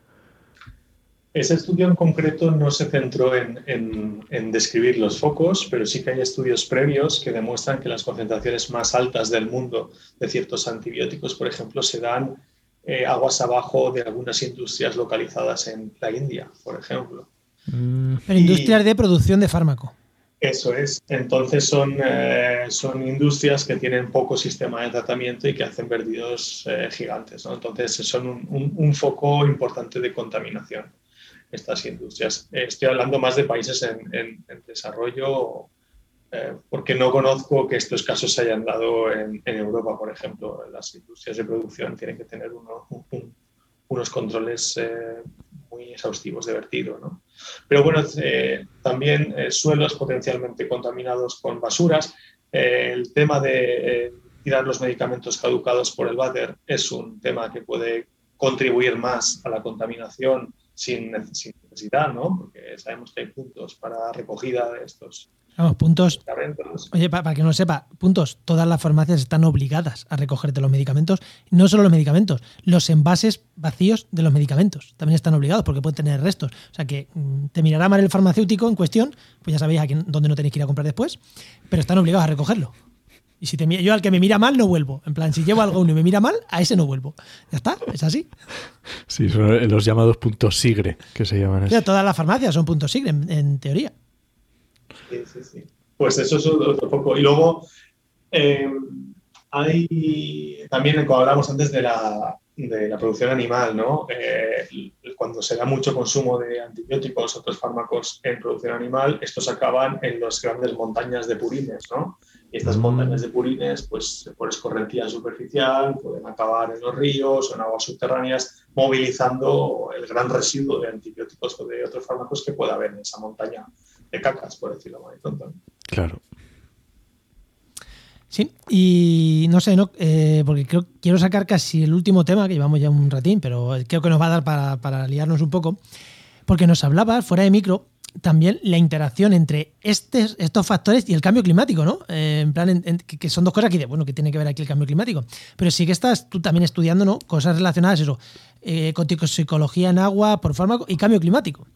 Ese estudio en concreto no se centró en, describir los focos, pero sí que hay estudios previos que demuestran que las concentraciones más altas del mundo de ciertos antibióticos, por ejemplo, se dan eh, aguas abajo de algunas industrias localizadas en la India, por ejemplo. Mm. industrias de producción de fármaco. Eso es. Entonces son, eh, son industrias que tienen poco sistema de tratamiento y que hacen vertidos eh, gigantes. Entonces son un, foco importante de contaminación estas industrias. estoy hablando más de países en, desarrollo eh, porque no conozco que estos casos se hayan dado en, Europa, por ejemplo. Las industrias de producción tienen que tener unos controles muy exhaustivos de vertido. ¿no? Pero bueno, eh, también eh, suelos potencialmente contaminados con basuras. Eh, el tema de tirar los medicamentos caducados por el váter es un tema que puede contribuir más a la contaminación sin, necesidad, ¿no? porque sabemos que hay puntos para recogida de estos Vamos, puntos. Oye, para, que no sepa, puntos. Todas las farmacias están obligadas a recogerte los medicamentos. No solo los medicamentos, los envases vacíos de los medicamentos también están obligados porque pueden tener restos. O sea que mm, te mirará mal el farmacéutico en cuestión, pues ya sabéis a quién, dónde no tenéis que ir a comprar después, pero están obligados a recogerlo. Y si te, yo al que me mira mal no vuelvo. En plan, si llevo algo uno y me mira mal, a ese no vuelvo. Ya está, es así. Sí, son los llamados puntos sigre que se llaman. así. todas las farmacias son puntos sigre, en teoría. Sí, sí, sí. Pues eso es otro poco. Y luego eh, hay también, como hablamos antes de la, de la producción animal, ¿no? Eh, cuando se da mucho consumo de antibióticos, otros fármacos en producción animal, estos acaban en las grandes montañas de purines, ¿no? Y estas mm. montañas de purines, pues por escorrentía superficial, pueden acabar en los ríos o en aguas subterráneas, movilizando el gran residuo de antibióticos o de otros fármacos que pueda haber en esa montaña de cacas, por decirlo muy pronto. Claro. Sí, y no sé, no, eh, porque creo, quiero sacar casi el último tema, que llevamos ya un ratín, pero creo que nos va a dar para, para liarnos un poco, porque nos hablaba fuera de micro también la interacción entre estos, estos factores y el cambio climático, ¿no? Eh, en plan, que son dos cosas que, bueno, que tiene que ver aquí el cambio climático. Pero sí que estás tú también estudiando, ¿no? Cosas relacionadas, eso, eh, con psicología en agua, por fármaco y cambio climático.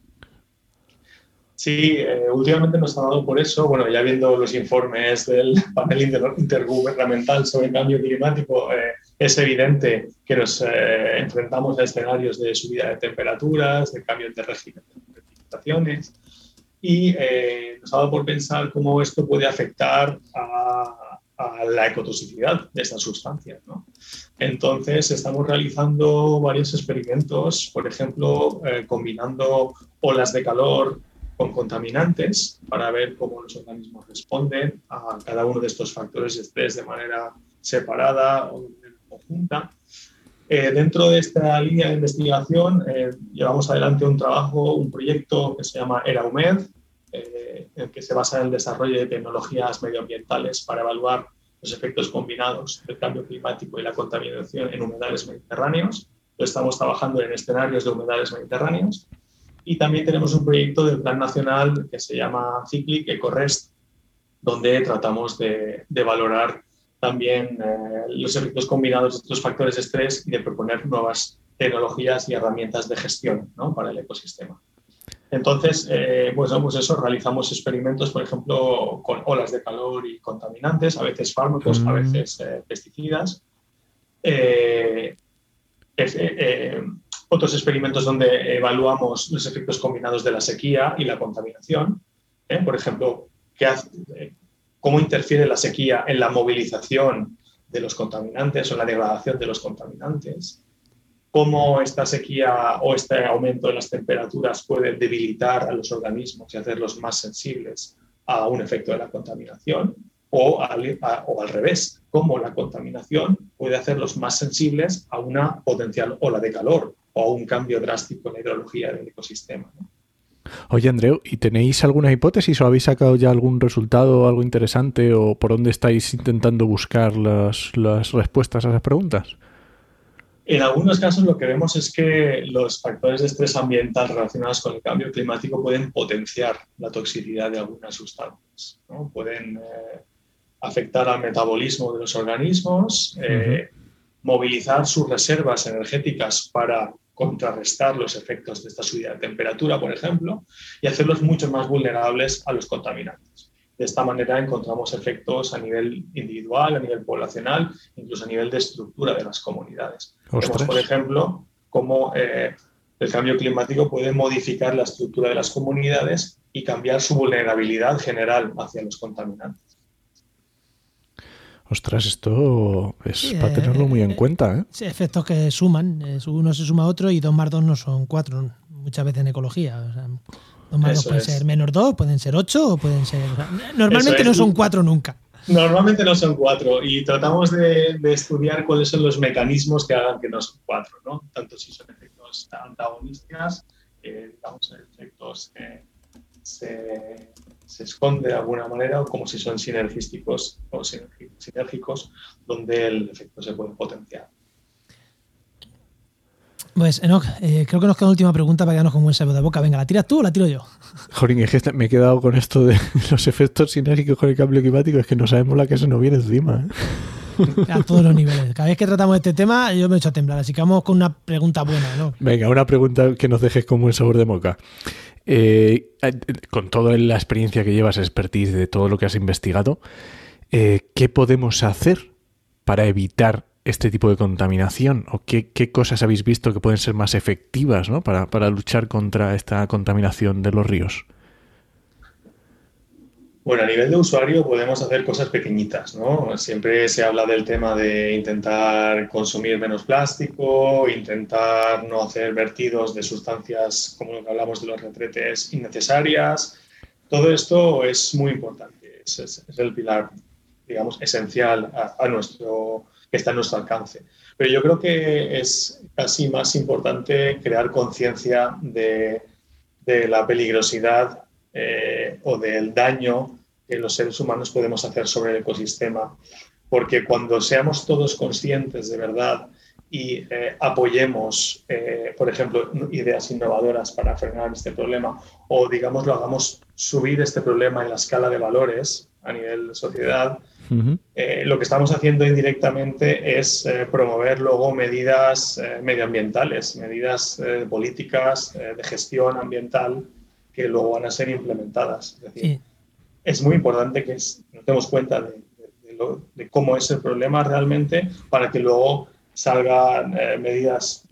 Sí, eh, últimamente nos ha dado por eso, bueno, ya viendo los informes del <laughs> panel intergubernamental sobre cambio climático, eh, es evidente que nos eh, enfrentamos a escenarios de subida de temperaturas, de cambio de régimen de precipitaciones, y nos ha dado por pensar cómo esto puede afectar a, a la ecotoxicidad de estas sustancias. ¿no? Entonces, estamos realizando varios experimentos, por ejemplo, combinando olas de calor con contaminantes para ver cómo los organismos responden a cada uno de estos factores de estrés de manera separada o conjunta. Eh, dentro de esta línea de investigación eh, llevamos adelante un trabajo, un proyecto que se llama ERAUMED, eh, en que se basa en el desarrollo de tecnologías medioambientales para evaluar los efectos combinados del cambio climático y la contaminación en humedales mediterráneos. Estamos trabajando en escenarios de humedales mediterráneos y también tenemos un proyecto del Plan Nacional que se llama Cyclic EcoRest, donde tratamos de, valorar también eh, los efectos combinados de estos factores de estrés y de proponer nuevas tecnologías y herramientas de gestión ¿no? para el ecosistema. Entonces, eh, pues, pues, eso, realizamos experimentos, por ejemplo, con olas de calor y contaminantes, a veces fármacos, a mm. veces eh, pesticidas. Eh, otros experimentos donde evaluamos los efectos combinados de la sequía y la contaminación. ¿eh? Por ejemplo, eh, cómo interfiere la sequía en la movilización de los contaminantes o la degradación de los contaminantes. Cómo esta sequía o este aumento de las temperaturas puede debilitar a los organismos y hacerlos más sensibles a un efecto de la contaminación o al, o al revés, cómo la contaminación puede hacerlos más sensibles a una potencial ola de calor o un cambio drástico en la hidrología del ecosistema. Oye, Andreu, ¿y tenéis alguna hipótesis o habéis sacado ya algún resultado, algo interesante o por dónde estáis intentando buscar las, las respuestas a esas preguntas? En algunos casos lo que vemos es que los factores de estrés ambiental relacionados con el cambio climático pueden potenciar la toxicidad de algunas sustancias. ¿no? Pueden eh, afectar al metabolismo de los organismos, eh, movilizar sus reservas energéticas para contrarrestar los efectos de esta subida de temperatura, por ejemplo, y hacerlos mucho más vulnerables a los contaminantes. De esta manera encontramos efectos a nivel individual, a nivel poblacional, incluso a nivel de estructura de las comunidades. Vemos, por ejemplo, cómo eh, el cambio climático puede modificar la estructura de las comunidades y cambiar su vulnerabilidad general hacia los contaminantes. Ostras, esto es para tenerlo muy en eh, cuenta. ¿eh? Sí, efectos que suman. Uno se suma a otro y dos más dos no son cuatro, muchas veces en ecología. dos más dos pueden ser menos dos, pueden ser ocho o pueden ser. normalmente no son cuatro nunca. Normalmente no son cuatro y tratamos de, estudiar cuáles son los mecanismos que hagan que no son cuatro, ¿no? Tanto si son efectos antagonistas, eh, digamos, efectos que se se esconde de alguna manera, o como si son sinergísticos o sinérgicos, donde el efecto se puede potenciar. Pues, Enoch, eh, creo que nos queda una última pregunta para quedarnos con un sabor de boca. Venga, ¿la tiras tú o la tiro yo? <laughs> Jorín, es que me he quedado con esto de <laughs> los efectos sinérgicos con el cambio climático. Es que no sabemos la que se nos viene encima. ¿eh? <laughs> A todos los niveles. Cada vez que tratamos este tema, yo me he hecho a temblar. Así que vamos con una pregunta buena, ¿no? Venga, una pregunta que nos dejes con buen sabor de boca. Eh, eh, con toda la experiencia que llevas, expertise de todo lo que has investigado, eh, ¿qué podemos hacer para evitar este tipo de contaminación? ¿O qué, cosas habéis visto que pueden ser más efectivas para, luchar contra esta contaminación de los ríos? Bueno, a nivel de usuario podemos hacer cosas pequeñitas, ¿no? Siempre se habla del tema de intentar consumir menos plástico, intentar no hacer vertidos de sustancias como lo que hablamos de los retretes innecesarias. Todo esto es muy importante, es, el pilar, digamos, esencial a, nuestro, que está a nuestro alcance. Pero yo creo que es casi más importante crear conciencia de, la peligrosidad eh, o del daño que los seres humanos podemos hacer sobre el ecosistema. Porque cuando seamos todos conscientes de verdad y eh, apoyemos, eh, por ejemplo, ideas innovadoras para frenar este problema o, digamos, lo hagamos subir este problema en la escala de valores a nivel de sociedad, eh, lo que estamos haciendo indirectamente es promover luego medidas medioambientales, medidas políticas de gestión ambiental que luego van a ser implementadas. Es decir, es muy importante que nos demos cuenta de, cómo es el problema realmente para que luego salgan eh, medidas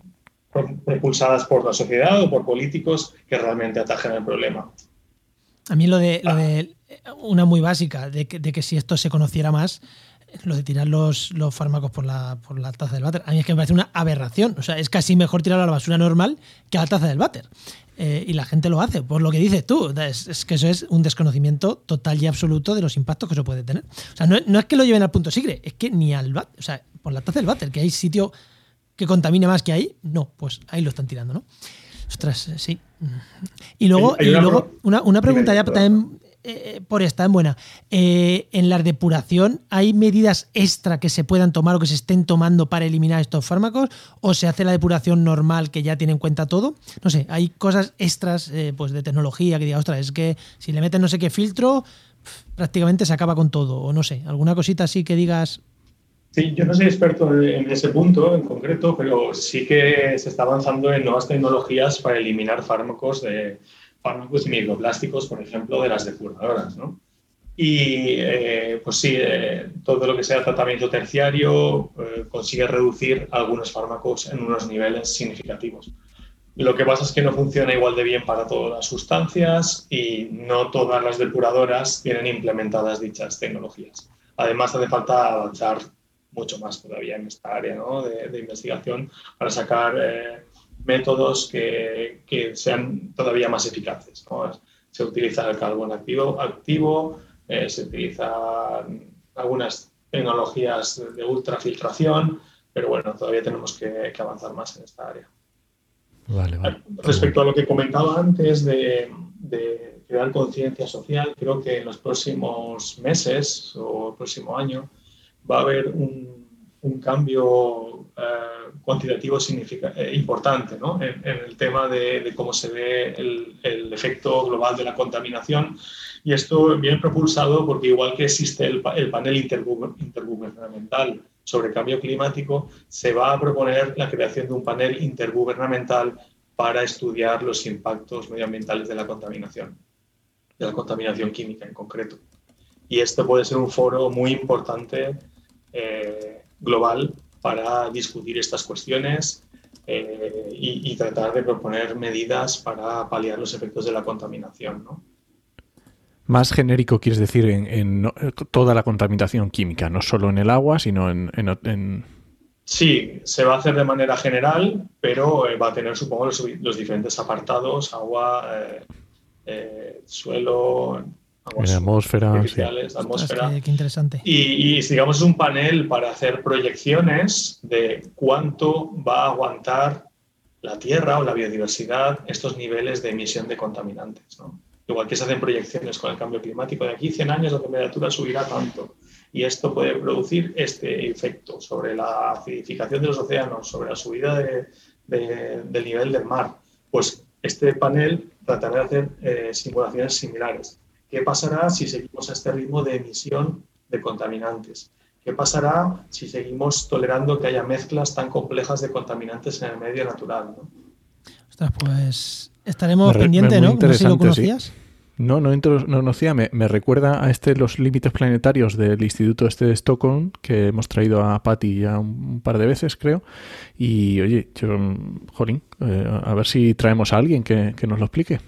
propulsadas por la sociedad o por políticos que realmente atajen el problema. A mí lo de, lo de una muy básica, de que, si esto se conociera más, lo de tirar los, los fármacos por la, por la taza del váter, a mí es que me parece una aberración. O sea, es casi mejor tirarlo a la basura normal que a la taza del váter. Eh, y la gente lo hace, por lo que dices tú. Es, que eso es un desconocimiento total y absoluto de los impactos que eso puede tener. O sea, no, es que lo lleven al punto sigre, es que ni al váter, o sea, por la taza del váter, que hay sitio que contamine más que ahí, no, pues ahí lo están tirando, ¿no? Ostras, eh, sí. Y luego, y luego una, una pregunta ya también eh, por esta en buena. Eh, en la depuración, ¿hay medidas extra que se puedan tomar o que se estén tomando para eliminar estos fármacos? ¿O se hace la depuración normal que ya tiene en cuenta todo? No sé, hay cosas extras eh, pues de tecnología que diga, ostras, es que si le meten no sé qué filtro, prácticamente se acaba con todo. O no sé, alguna cosita así que digas. Sí, yo no soy experto en ese punto en concreto, pero sí que se está avanzando en nuevas tecnologías para eliminar fármacos de, fármacos microplásticos, por ejemplo, de las depuradoras. ¿no? Y eh, pues sí, eh, todo lo que sea tratamiento terciario eh, consigue reducir algunos fármacos en unos niveles significativos. Lo que pasa es que no funciona igual de bien para todas las sustancias y no todas las depuradoras tienen implementadas dichas tecnologías. Además, hace falta avanzar mucho más todavía en esta área ¿no? de, de, investigación para sacar métodos que, que sean todavía más eficaces. Se utiliza el carbón activo, activo eh, se utilizan algunas tecnologías de ultrafiltración, pero bueno, todavía tenemos que, avanzar más en esta área. Respecto a lo que comentaba antes de, de crear conciencia social, creo que en los próximos meses o el próximo año va a haber un un cambio eh, cuantitativo eh, importante ¿no? en, el tema de, cómo se ve el, efecto global de la contaminación. Y esto viene propulsado porque igual que existe el, panel intergubernamental sobre cambio climático, se va a proponer la creación de un panel intergubernamental para estudiar los impactos medioambientales de la contaminación, de la contaminación química en concreto. Y esto puede ser un foro muy importante eh, global para discutir estas cuestiones eh, y, tratar de proponer medidas para paliar los efectos de la contaminación. Más genérico quieres decir en, toda la contaminación química, no solo en el agua, sino en, Sí, se va a hacer de manera general, pero eh, va a tener, supongo, los, diferentes apartados, agua, eh, suelo, atmósfera. atmósfera. Qué, interesante. Y, digamos es un panel para hacer proyecciones de cuánto va a aguantar la Tierra o la biodiversidad estos niveles de emisión de contaminantes. Igual que se hacen proyecciones con el cambio climático, de aquí 100 años la temperatura subirá tanto y esto puede producir este efecto sobre la acidificación de los océanos, sobre la subida del nivel del mar. Pues este panel tratará de hacer eh, simulaciones similares ¿Qué pasará si seguimos a este ritmo de emisión de contaminantes? ¿Qué pasará si seguimos tolerando que haya mezclas tan complejas de contaminantes en el medio natural? ¿no? Ostras, pues estaremos pendientes, ¿no? No sé si lo conocías. No, no, no conocía. Me, recuerda a este los límites planetarios del Instituto este de Stockholm, que hemos traído a Patty ya un, par de veces, creo. Y oye, yo, jolín, eh, a ver si traemos a alguien que, que nos lo explique.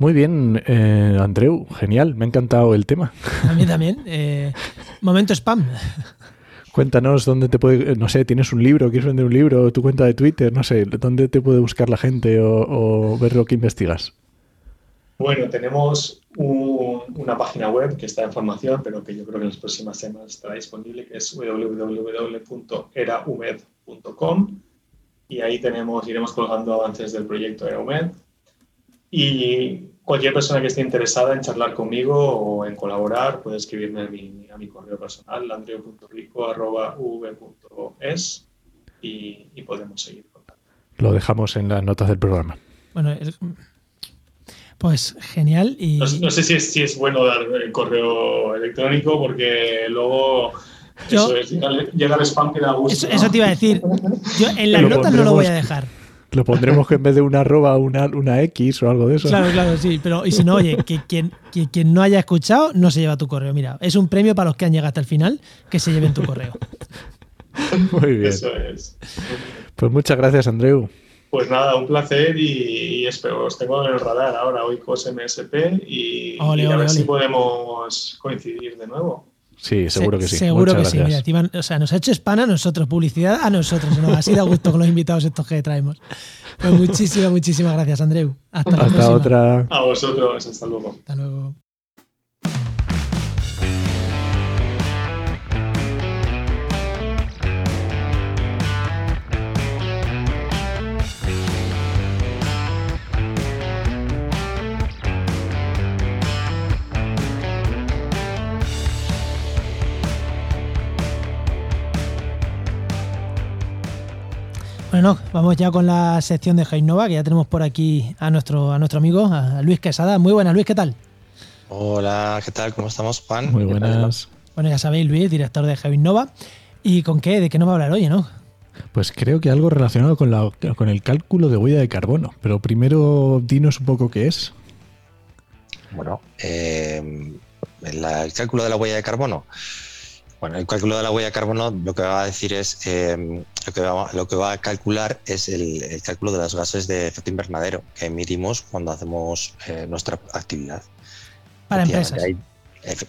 Muy bien, eh, Andreu, genial, me ha encantado el tema. A mí también. Eh, momento spam. Cuéntanos dónde te puede, no sé, tienes un libro, quieres vender un libro, tu cuenta de Twitter, no sé, dónde te puede buscar la gente o, ver lo que investigas. Bueno, tenemos una página web que está en formación, pero que yo creo que en las próximas semanas estará disponible, que es www.eraumed.com y ahí tenemos, iremos colgando avances del proyecto ERAUMED y cualquier persona que esté interesada en charlar conmigo o en colaborar puede escribirme a mi, a mi correo personal, landreo.rico.v.es y, y podemos seguir contando. Lo dejamos en las notas del programa. Bueno, pues genial. Y... No, sé si es, si es bueno dar el correo electrónico porque luego eso es, llega, el spam que da gusto. Eso, te iba a decir. Yo en las notas no lo voy a dejar. Lo pondremos que en vez de una arroba, una, una X o algo de eso. Claro, claro, sí. Pero y si no, oye, que quien, quien no haya escuchado no se lleva tu correo. Mira, es un premio para los que han llegado hasta el final que se lleven tu correo. <laughs> Muy bien. Eso es. Pues muchas gracias, Andreu. Pues nada, un placer y, espero, os tengo en el radar ahora, hoy COS MSP y, a ver si podemos coincidir de nuevo. Sí, seguro que sí. Seguro que sí. Mira, o sea, nos ha hecho spam a nosotros, publicidad a nosotros. Nos ha sido a gusto con los invitados estos que traemos. Pues muchísimas, muchísimas gracias, Andreu. Hasta, la próxima. otra. A vosotros, hasta luego. Hasta luego. Bueno, vamos ya con la sección de Jainova, que ya tenemos por aquí a nuestro, a nuestro amigo, a Luis Quesada. Muy buenas, Luis, ¿qué tal? Hola, ¿qué tal? ¿Cómo estamos, Juan? Muy buenas. Bueno, ya sabéis, Luis, director de Jainova. ¿Y con qué? ¿De qué nos va a hablar hoy, no? Pues creo que algo relacionado con, la, con el cálculo de huella de carbono. Pero primero dinos un poco qué es. Bueno, eh, el cálculo de la huella de carbono bueno, el cálculo de la huella de carbono lo que va a decir es, em, lo, que va, lo, que va, a calcular es el, cálculo de los gases de efecto invernadero que emitimos cuando hacemos eh, nuestra actividad. Para empresas.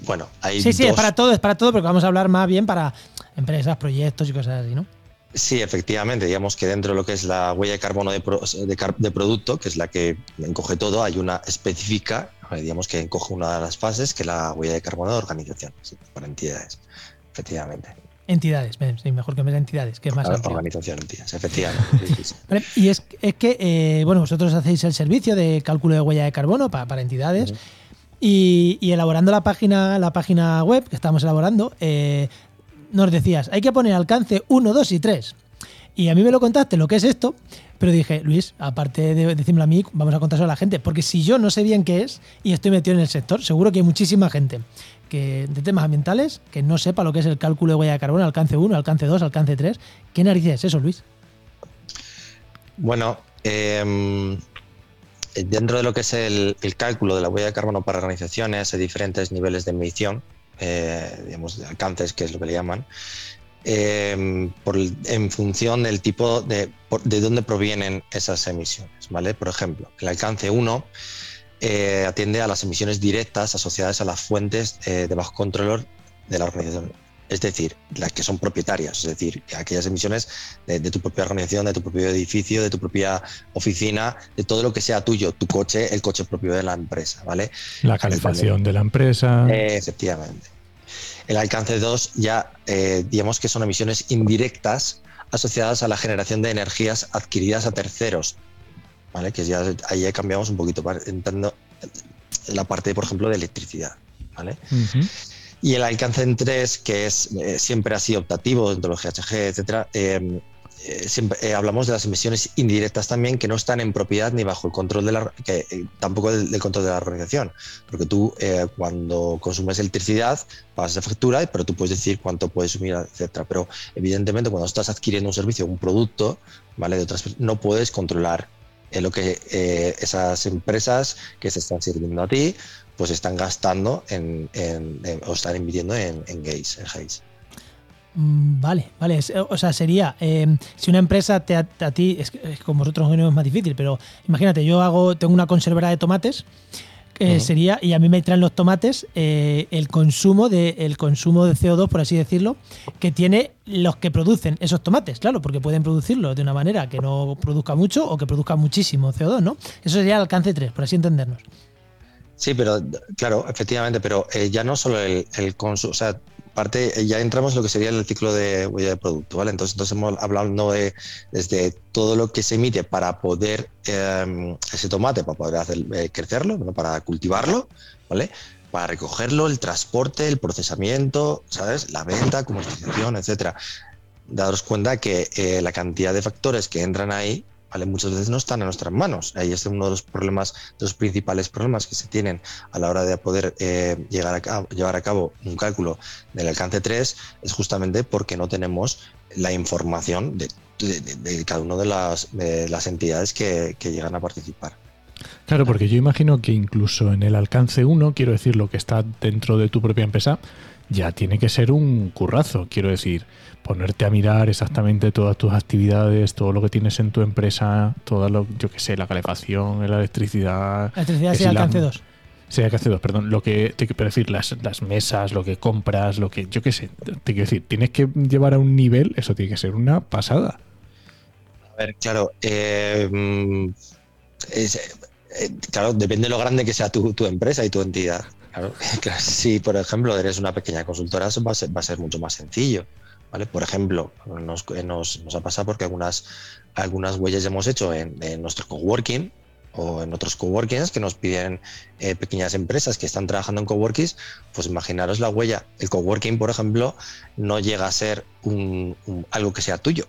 bueno, hay Sí, sí, es para todo, es para todo, porque vamos a hablar más bien para empresas, proyectos y cosas así, ¿no? Sí, efectivamente, digamos que dentro de lo que es la huella de carbono de, de, producto, que es la que encoge todo, hay una específica, digamos que encoge una de las fases, que es la huella de carbono de organización, para entidades efectivamente. Entidades, mejor que entidades, que es más Organización, entidades, efectivamente. <laughs> y es, que, eh, bueno, vosotros hacéis el servicio de cálculo de huella de carbono para, entidades y, elaborando la página, la página web que estamos elaborando, eh, nos decías, hay que poner alcance 1, 2 y 3. Y a mí me lo contaste lo que es esto, pero dije, Luis, aparte de decirme a mí, vamos a contárselo a la gente, porque si yo no sé bien qué es y estoy metido en el sector, seguro que hay muchísima gente de temas ambientales que no sepa lo que es el cálculo de huella de carbono, alcance 1, alcance 2, alcance 3. ¿Qué narices es eso, Luis? Bueno, em, dentro de lo que es el, cálculo de la huella de carbono para organizaciones, hay diferentes niveles de medición, eh, digamos, de alcances, que es lo que le llaman, em, en función del tipo de, de dónde provienen esas emisiones. ¿vale? Por ejemplo, el alcance 1 eh, atiende a las emisiones directas asociadas a las fuentes eh, de bajo control de la organización. Es decir, las que son propietarias, es decir, aquellas emisiones de, tu propia organización, de tu propio edificio, de tu propia oficina, de todo lo que sea tuyo, tu coche, el coche propio de la empresa, ¿vale? La calefacción de la empresa. Eh, efectivamente. El alcance 2 ya, digamos que son emisiones indirectas asociadas a la generación de energías adquiridas a terceros, ¿vale? Que ya ahí ya cambiamos un poquito, entrando la parte, por ejemplo, de electricidad, ¿vale? Y el alcance en 3, que es, eh, siempre sido optativo dentro de los GHG, etcétera, em, eh, siempre, eh, hablamos de las emisiones indirectas también que no están en propiedad ni bajo el control de la que, tampoco del, control de la organización. Porque tú cuando consumes electricidad pagas esa factura pero tú puedes decir cuánto puedes sumir etcétera. Pero evidentemente cuando estás adquiriendo un servicio un producto vale de otras no puedes controlar en lo que eh, esas empresas que se están sirviendo a ti, pues están gastando en, o están invirtiendo en, en gays, en Mm, vale, vale. o sea, sería, eh, si una empresa te, a, ti, es, que, con vosotros no es más difícil, pero imagínate, yo hago, tengo una conservera de tomates, que sería, y a mí me traen los tomates eh, el consumo de el consumo de CO2, por así decirlo, que tiene los que producen esos tomates, claro, porque pueden producirlo de una manera que no produzca mucho o que produzca muchísimo CO2, ¿no? Eso sería el alcance 3, por así entendernos. Sí, pero claro, efectivamente, pero eh, ya no solo el, el consumo, o sea, parte, eh, ya entramos en lo que sería el ciclo de huella de producto, ¿vale? Entonces, entonces hemos hablado de, desde todo lo que se emite para poder, em, ese tomate, para poder hacer, eh, crecerlo, para cultivarlo, ¿vale? Para recogerlo, el transporte, el procesamiento, ¿sabes? La venta, comercialización, etcétera. Daros cuenta que eh, la cantidad de factores que entran ahí muchas veces no están en nuestras manos. Ahí es uno de los problemas, de los principales problemas que se tienen a la hora de poder eh, llevar a cabo un cálculo del alcance 3, es justamente porque no tenemos la información de, cada una de las, las entidades que, que llegan a participar. Claro, porque yo imagino que incluso en el alcance 1, quiero decir, lo que está dentro de tu propia empresa, ya tiene que ser un currazo. Quiero decir, ponerte a mirar exactamente todas tus actividades, todo lo que tienes en tu empresa, todo lo, yo que sé, la calefacción, la electricidad. La electricidad sí, alcance 2. Sí, alcance 2, perdón. Lo que te quiero decir, las, las mesas, lo que compras, lo que, yo qué sé, te quiero decir, tienes que llevar a un nivel, eso tiene que ser una pasada. A ver, claro, eh, mm, eh, claro, depende de lo grande que sea tu, tu empresa y tu entidad. <laughs> Claro, si por ejemplo eres una pequeña consultora, va a ser, va a ser mucho más sencillo. ¿vale? Por ejemplo, nos, nos, ha pasado porque algunas, algunas huellas hemos hecho en, nuestro coworking o en otros coworkings que nos piden eh, pequeñas empresas que están trabajando en coworkings, pues imaginaros la huella. El coworking, por ejemplo, no llega a ser un, algo que sea tuyo,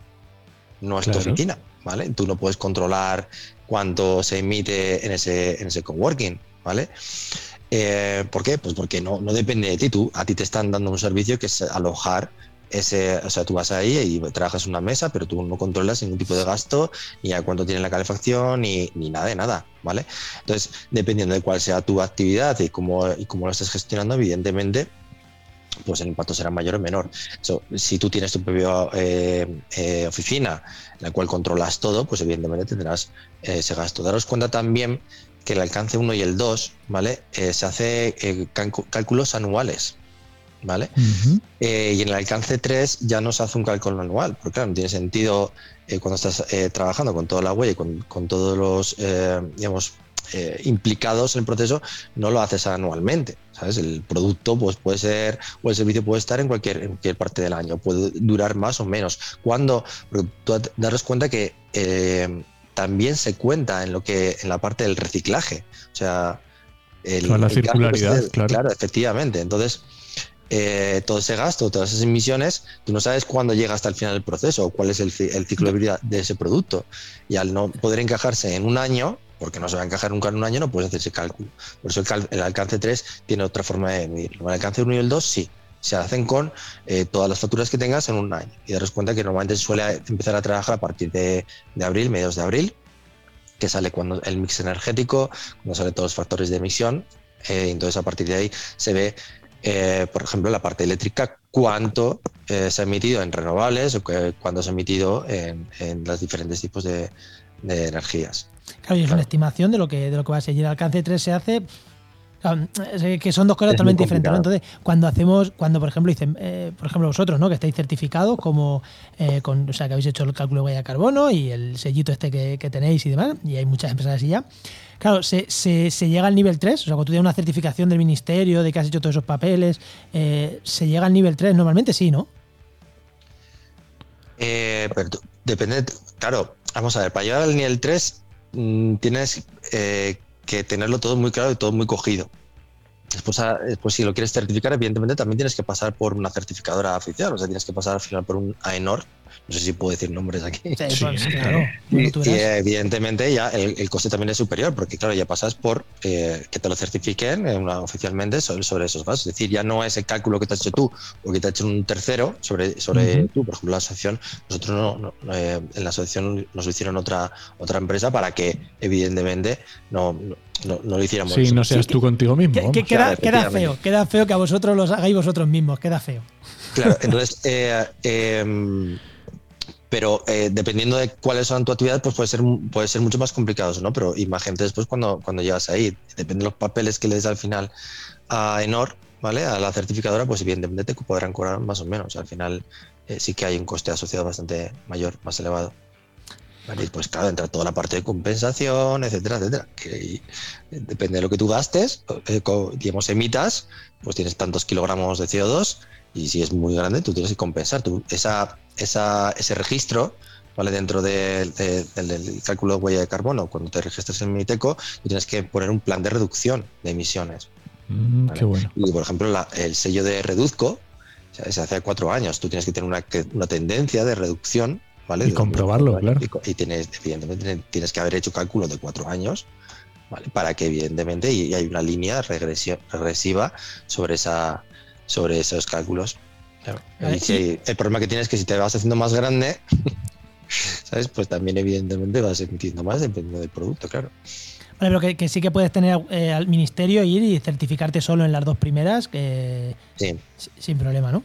no es tu oficina, ¿vale? Tú no puedes controlar cuánto se emite en ese, en ese coworking, ¿vale? Eh, ¿Por qué? Pues porque no, no depende de ti. Tú, a ti te están dando un servicio que es alojar ese, o sea, tú vas ahí y trabajas una mesa, pero tú no controlas ningún tipo de gasto, ni a cuánto tiene la calefacción, ni, ni nada de nada, ¿vale? Entonces, dependiendo de cuál sea tu actividad y cómo, y cómo lo estés gestionando, evidentemente, pues el impacto será mayor o menor. si tú tienes tu propia eh, eh, oficina en la cual controlas todo, pues evidentemente tendrás ese gasto. Daros cuenta también que el alcance 1 y el 2, ¿vale? Eh, se hace eh, cálculos anuales, ¿vale? Eh, y en el alcance 3 ya no se hace un cálculo anual, porque claro, no tiene sentido cuando estás trabajando con toda la huella y con, todos los, digamos, implicados en el proceso, no lo haces anualmente, ¿sabes? El producto pues, puede ser, o el servicio puede estar en cualquier, en cualquier parte del año, puede durar más o menos. Cuando tú darás cuenta que también se cuenta en lo que en la parte del reciclaje. O sea, la circularidad, claro. claro. efectivamente. Entonces, eh, todo ese gasto, todas esas emisiones, tú no sabes cuándo llega hasta el final del proceso o cuál es el, ciclo de vida de ese producto. Y al no poder encajarse en un año, porque no se va a encajar nunca en un año, no puedes hacer ese cálculo. Por eso el, alcance 3 tiene otra forma de medirlo. El alcance 1 y el 2 sí, se hacen con eh, todas las facturas que tengas en un año. Y daros cuenta que normalmente se suele empezar a trabajar a partir de, abril, mediados de abril, que sale cuando el mix energético, cuando salen todos los factores de emisión. Eh, entonces, a partir de ahí se ve, eh, por ejemplo, la parte eléctrica, cuánto se ha emitido en renovables o cuánto se ha emitido en, los diferentes tipos de, energías. Claro, y es una estimación de lo que de lo que va a seguir. El alcance 3 se hace que son dos cosas totalmente diferentes. Entonces, cuando hacemos, cuando por ejemplo dicen, eh, por ejemplo vosotros, ¿no? Que estáis certificados como eh, con, o sea, que habéis hecho el cálculo de huella de carbono y el sellito este que, tenéis y demás, y hay muchas empresas así ya. Claro, se, llega al nivel 3, o sea, cuando tú tienes una certificación del ministerio de que has hecho todos esos papeles, eh, ¿se llega al nivel 3? Normalmente sí, ¿no? depende, claro, vamos a ver, para llegar al nivel 3 mm, tienes que tenerlo todo muy claro y todo muy cogido. Después, ah, después, si lo quieres certificar, evidentemente también tienes que pasar por una certificadora oficial, o sea, tienes que pasar al final por un AENOR, no sé si puedo decir nombres aquí. Sí, claro. Y, evidentemente ya el, coste también es superior, porque claro, ya pasas por eh, que te lo certifiquen eh, oficialmente sobre, sobre, esos gastos. Es decir, ya no es el cálculo que te has hecho tú o que te ha hecho un tercero sobre, sobre tú. Por ejemplo, la asociación, nosotros no, eh, en la asociación nos hicieron otra, otra empresa para que evidentemente no, no, lo hiciéramos. Sí, no seas tú contigo mismo. queda, queda feo, queda feo que a vosotros los hagáis vosotros mismos, queda feo. Claro, <laughs> entonces, eh, pero eh, dependiendo de cuáles son tu actividad, pues puede ser, puede ser mucho más complicado, ¿no? Pero imagínate después cuando, cuando llegas ahí, depende de los papeles que le des al final a Enor, ¿vale? A la certificadora, pues evidentemente te podrán cobrar más o menos. Al final eh, sí que hay un coste asociado bastante mayor, más elevado. ¿Vale? Pues claro, entra toda la parte de compensación, etcétera, etcétera. Que depende de lo que tú gastes, digamos, emitas, pues tienes tantos kilogramos de CO2 y si es muy grande, tú tienes que compensar. Tú, esa, esa, ese registro, ¿vale? Dentro del cálculo de huella de carbono, cuando te registras en Miniteco, tú tienes que poner un plan de reducción de emisiones. Mm, qué bueno. Y por ejemplo, el sello de Reduzco, se hace cuatro años, tú tienes que tener una, una tendencia de reducción. ¿vale? Y comprobarlo, claro. Y, tienes, evidentemente, tienes que haber hecho cálculo de cuatro años. ¿vale? Para que evidentemente y hay una línea regresiva sobre esa, sobre esos cálculos. El problema que tienes es que si te vas haciendo más grande, <laughs> ¿sabes? Pues también evidentemente vas emitiendo más dependiendo del producto, claro. Vale, pero que, sí que puedes tener eh, al ministerio ir y certificarte solo en las dos primeras, que sí. sin problema, ¿no?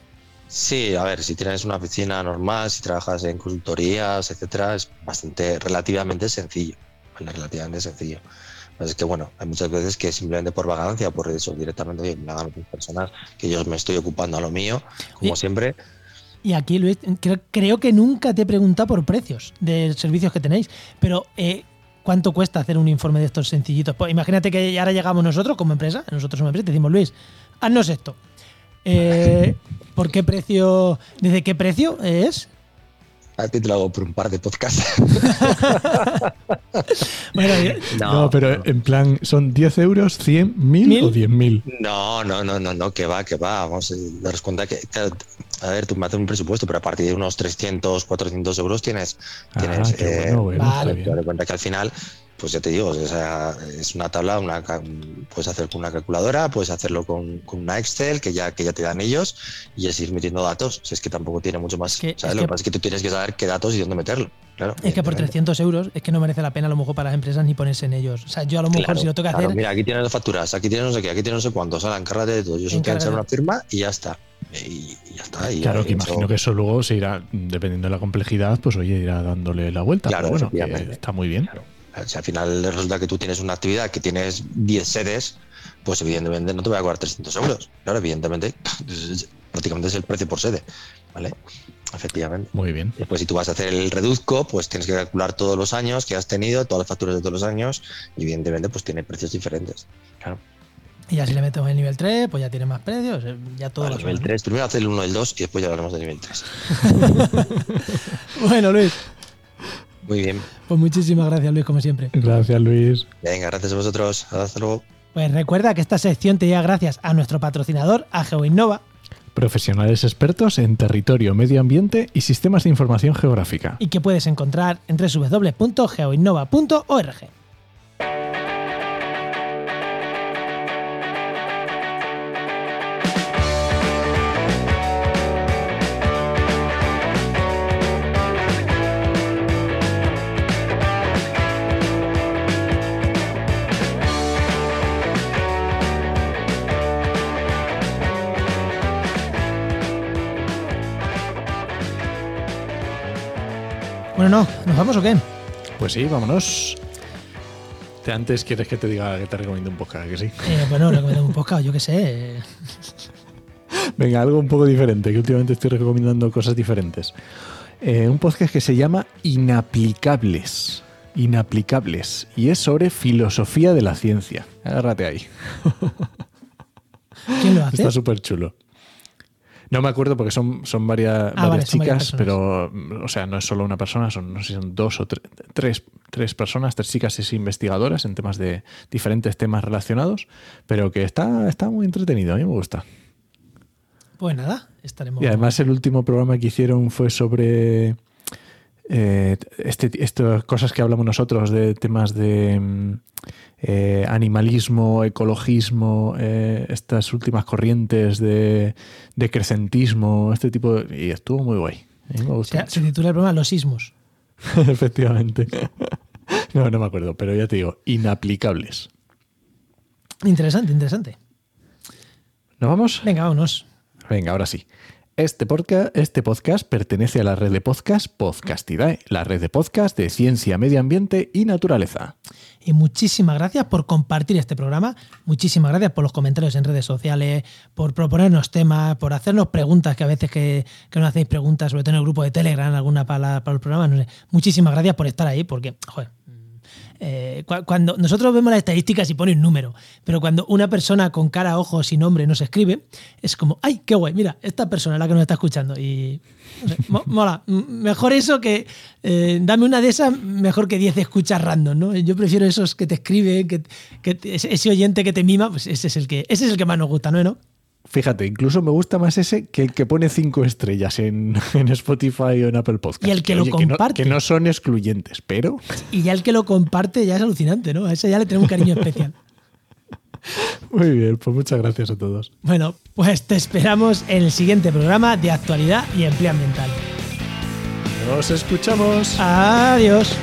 Sí, a ver, si tienes una oficina normal, si trabajas en consultorías, etcétera, es bastante relativamente sencillo. Relativamente sencillo. Es que bueno, hay muchas veces que simplemente por vagancia, por eso directamente me hagan personas, que yo me estoy ocupando a lo mío, como siempre. Y aquí, Luis, creo, que nunca te he preguntado por precios de servicios que tenéis, pero eh, ¿cuánto cuesta hacer un informe de estos sencillitos? Pues imagínate que ahora llegamos nosotros como empresa, nosotros como empresa, te decimos, Luis, haznos esto. Eh, <laughs> ¿Por qué precio? ¿Desde qué precio es? A ti te lo hago por un par de podcasts. <laughs> no, pero en plan, ¿son 10 euros, 100, 1000 o 10.000? No, no, no, no, no, que va, que va. Vamos a daros cuenta que, a ver, tú me haces un presupuesto, pero a partir de unos 300, 400 euros tienes. Ah, tienes eh, bueno, vale. Te das cuenta que al final pues ya te digo, es una tabla, una, puedes hacer con una calculadora, puedes hacerlo con, una Excel que ya, que ya te dan ellos y es ir metiendo datos. Si es que tampoco tiene mucho más. lo que pasa es que tú tienes que saber qué datos y dónde meterlo. Claro, es que por 300 euros es que no merece la pena a lo mejor para las empresas ni ponerse en ellos. O sea, yo a lo mejor si lo tengo que hacer. Mira, aquí tienes las facturas, aquí tienes no sé qué, aquí tienes no sé cuántos. Ahora, encárgate de todo. Yo solo tengo que una firma y ya está. Y, ya está. claro, que imagino que eso luego se irá, dependiendo de la complejidad, pues oye, irá dándole la vuelta. Claro, bueno, está muy bien. Si al final resulta que tú tienes una actividad que tienes 10 sedes, pues evidentemente no te voy a cobrar 300 euros. Claro, evidentemente, <laughs> prácticamente es el precio por sede. ¿Vale? Efectivamente. Muy bien. Después, si tú vas a hacer el reduzco, pues tienes que calcular todos los años que has tenido, todas las facturas de todos los años, y evidentemente, pues tiene precios diferentes. Claro. Y ya si le metemos el nivel 3, pues ya tiene más precios. Eh, ya todo el nivel 3. Primero hacer el 1 y el 2 y después ya hablaremos del nivel 3. <laughs> bueno, Luis. Muy bien. Pues muchísimas gracias, Luis, como siempre. Gracias, Luis. Venga, gracias a vosotros. Hasta luego. Pues recuerda que esta sección te llega gracias a nuestro patrocinador, a GeoInnova. Profesionales expertos en territorio, medio ambiente y sistemas de información geográfica. Y que puedes encontrar en www.geoinnova.org. no, ¿nos vamos o qué? Pues sí, vámonos. ¿Te antes quieres que te diga que te recomiendo un podcast, que sí? Eh, bueno, recomiendo un podcast, yo qué sé. <laughs> Venga, algo un poco diferente, que últimamente estoy recomendando cosas diferentes. Eh, un podcast que se llama Inaplicables. Inaplicables. Y es sobre filosofía de la ciencia. Agárrate ahí. ¿Quién lo <laughs> hace? Está súper chulo. No me acuerdo porque son, son varias, ah, chicas, pero, o sea, no es solo una persona, son, no sé son dos o tres, tres personas, tres chicas y investigadoras en temas de diferentes temas relacionados, pero que está, está muy entretenido, a mí me gusta. Pues nada, estaremos. Y además el último programa que hicieron fue sobre eh, este, estas cosas que hablamos nosotros de temas de mm, eh, animalismo, ecologismo, eh, estas últimas corrientes de, de, crecentismo, este tipo de... Y estuvo muy guay. se titula el programa Los sismos. <laughs> Efectivamente. no, no me acuerdo, pero ya te digo, inaplicables. Interesante, interesante. ¿Nos vamos? Venga, vámonos. Venga, ahora sí. Este podcast, este podcast pertenece a la red de podcast Podcastidae, la red de podcast de ciencia, medio ambiente y naturaleza. Y muchísimas gracias por compartir este programa, muchísimas gracias por los comentarios en redes sociales, por proponernos temas, por hacernos preguntas, que a veces que, que nos hacéis preguntas, sobre todo en el grupo de Telegram, alguna para, para el programa. No sé. Muchísimas gracias por estar ahí, porque, joder, eh, cuando nosotros vemos las estadísticas y pone un número, pero cuando una persona con cara, ojos y nombre nos escribe, es como, ¡ay, qué guay! Mira, esta persona es la que nos está escuchando. Y <laughs> mola. Mejor eso que eh, dame una de esas, mejor que 10 escuchas random, ¿no? Yo prefiero esos que te escriben, que, ese oyente que te mima, pues ese es el que, ese es el que más nos gusta, ¿no? Fíjate, incluso me gusta más ese que el que pone cinco estrellas en, <laughs> Spotify o en Apple Podcast. Y el que, lo comparte. Que no, son excluyentes, pero. Y ya el que lo comparte ya es alucinante, ¿no? A ese ya le tenemos un cariño especial. <laughs> Muy bien, pues muchas gracias a todos. Bueno, pues te esperamos en el siguiente programa de actualidad y empleo ambiental. Nos escuchamos. Adiós.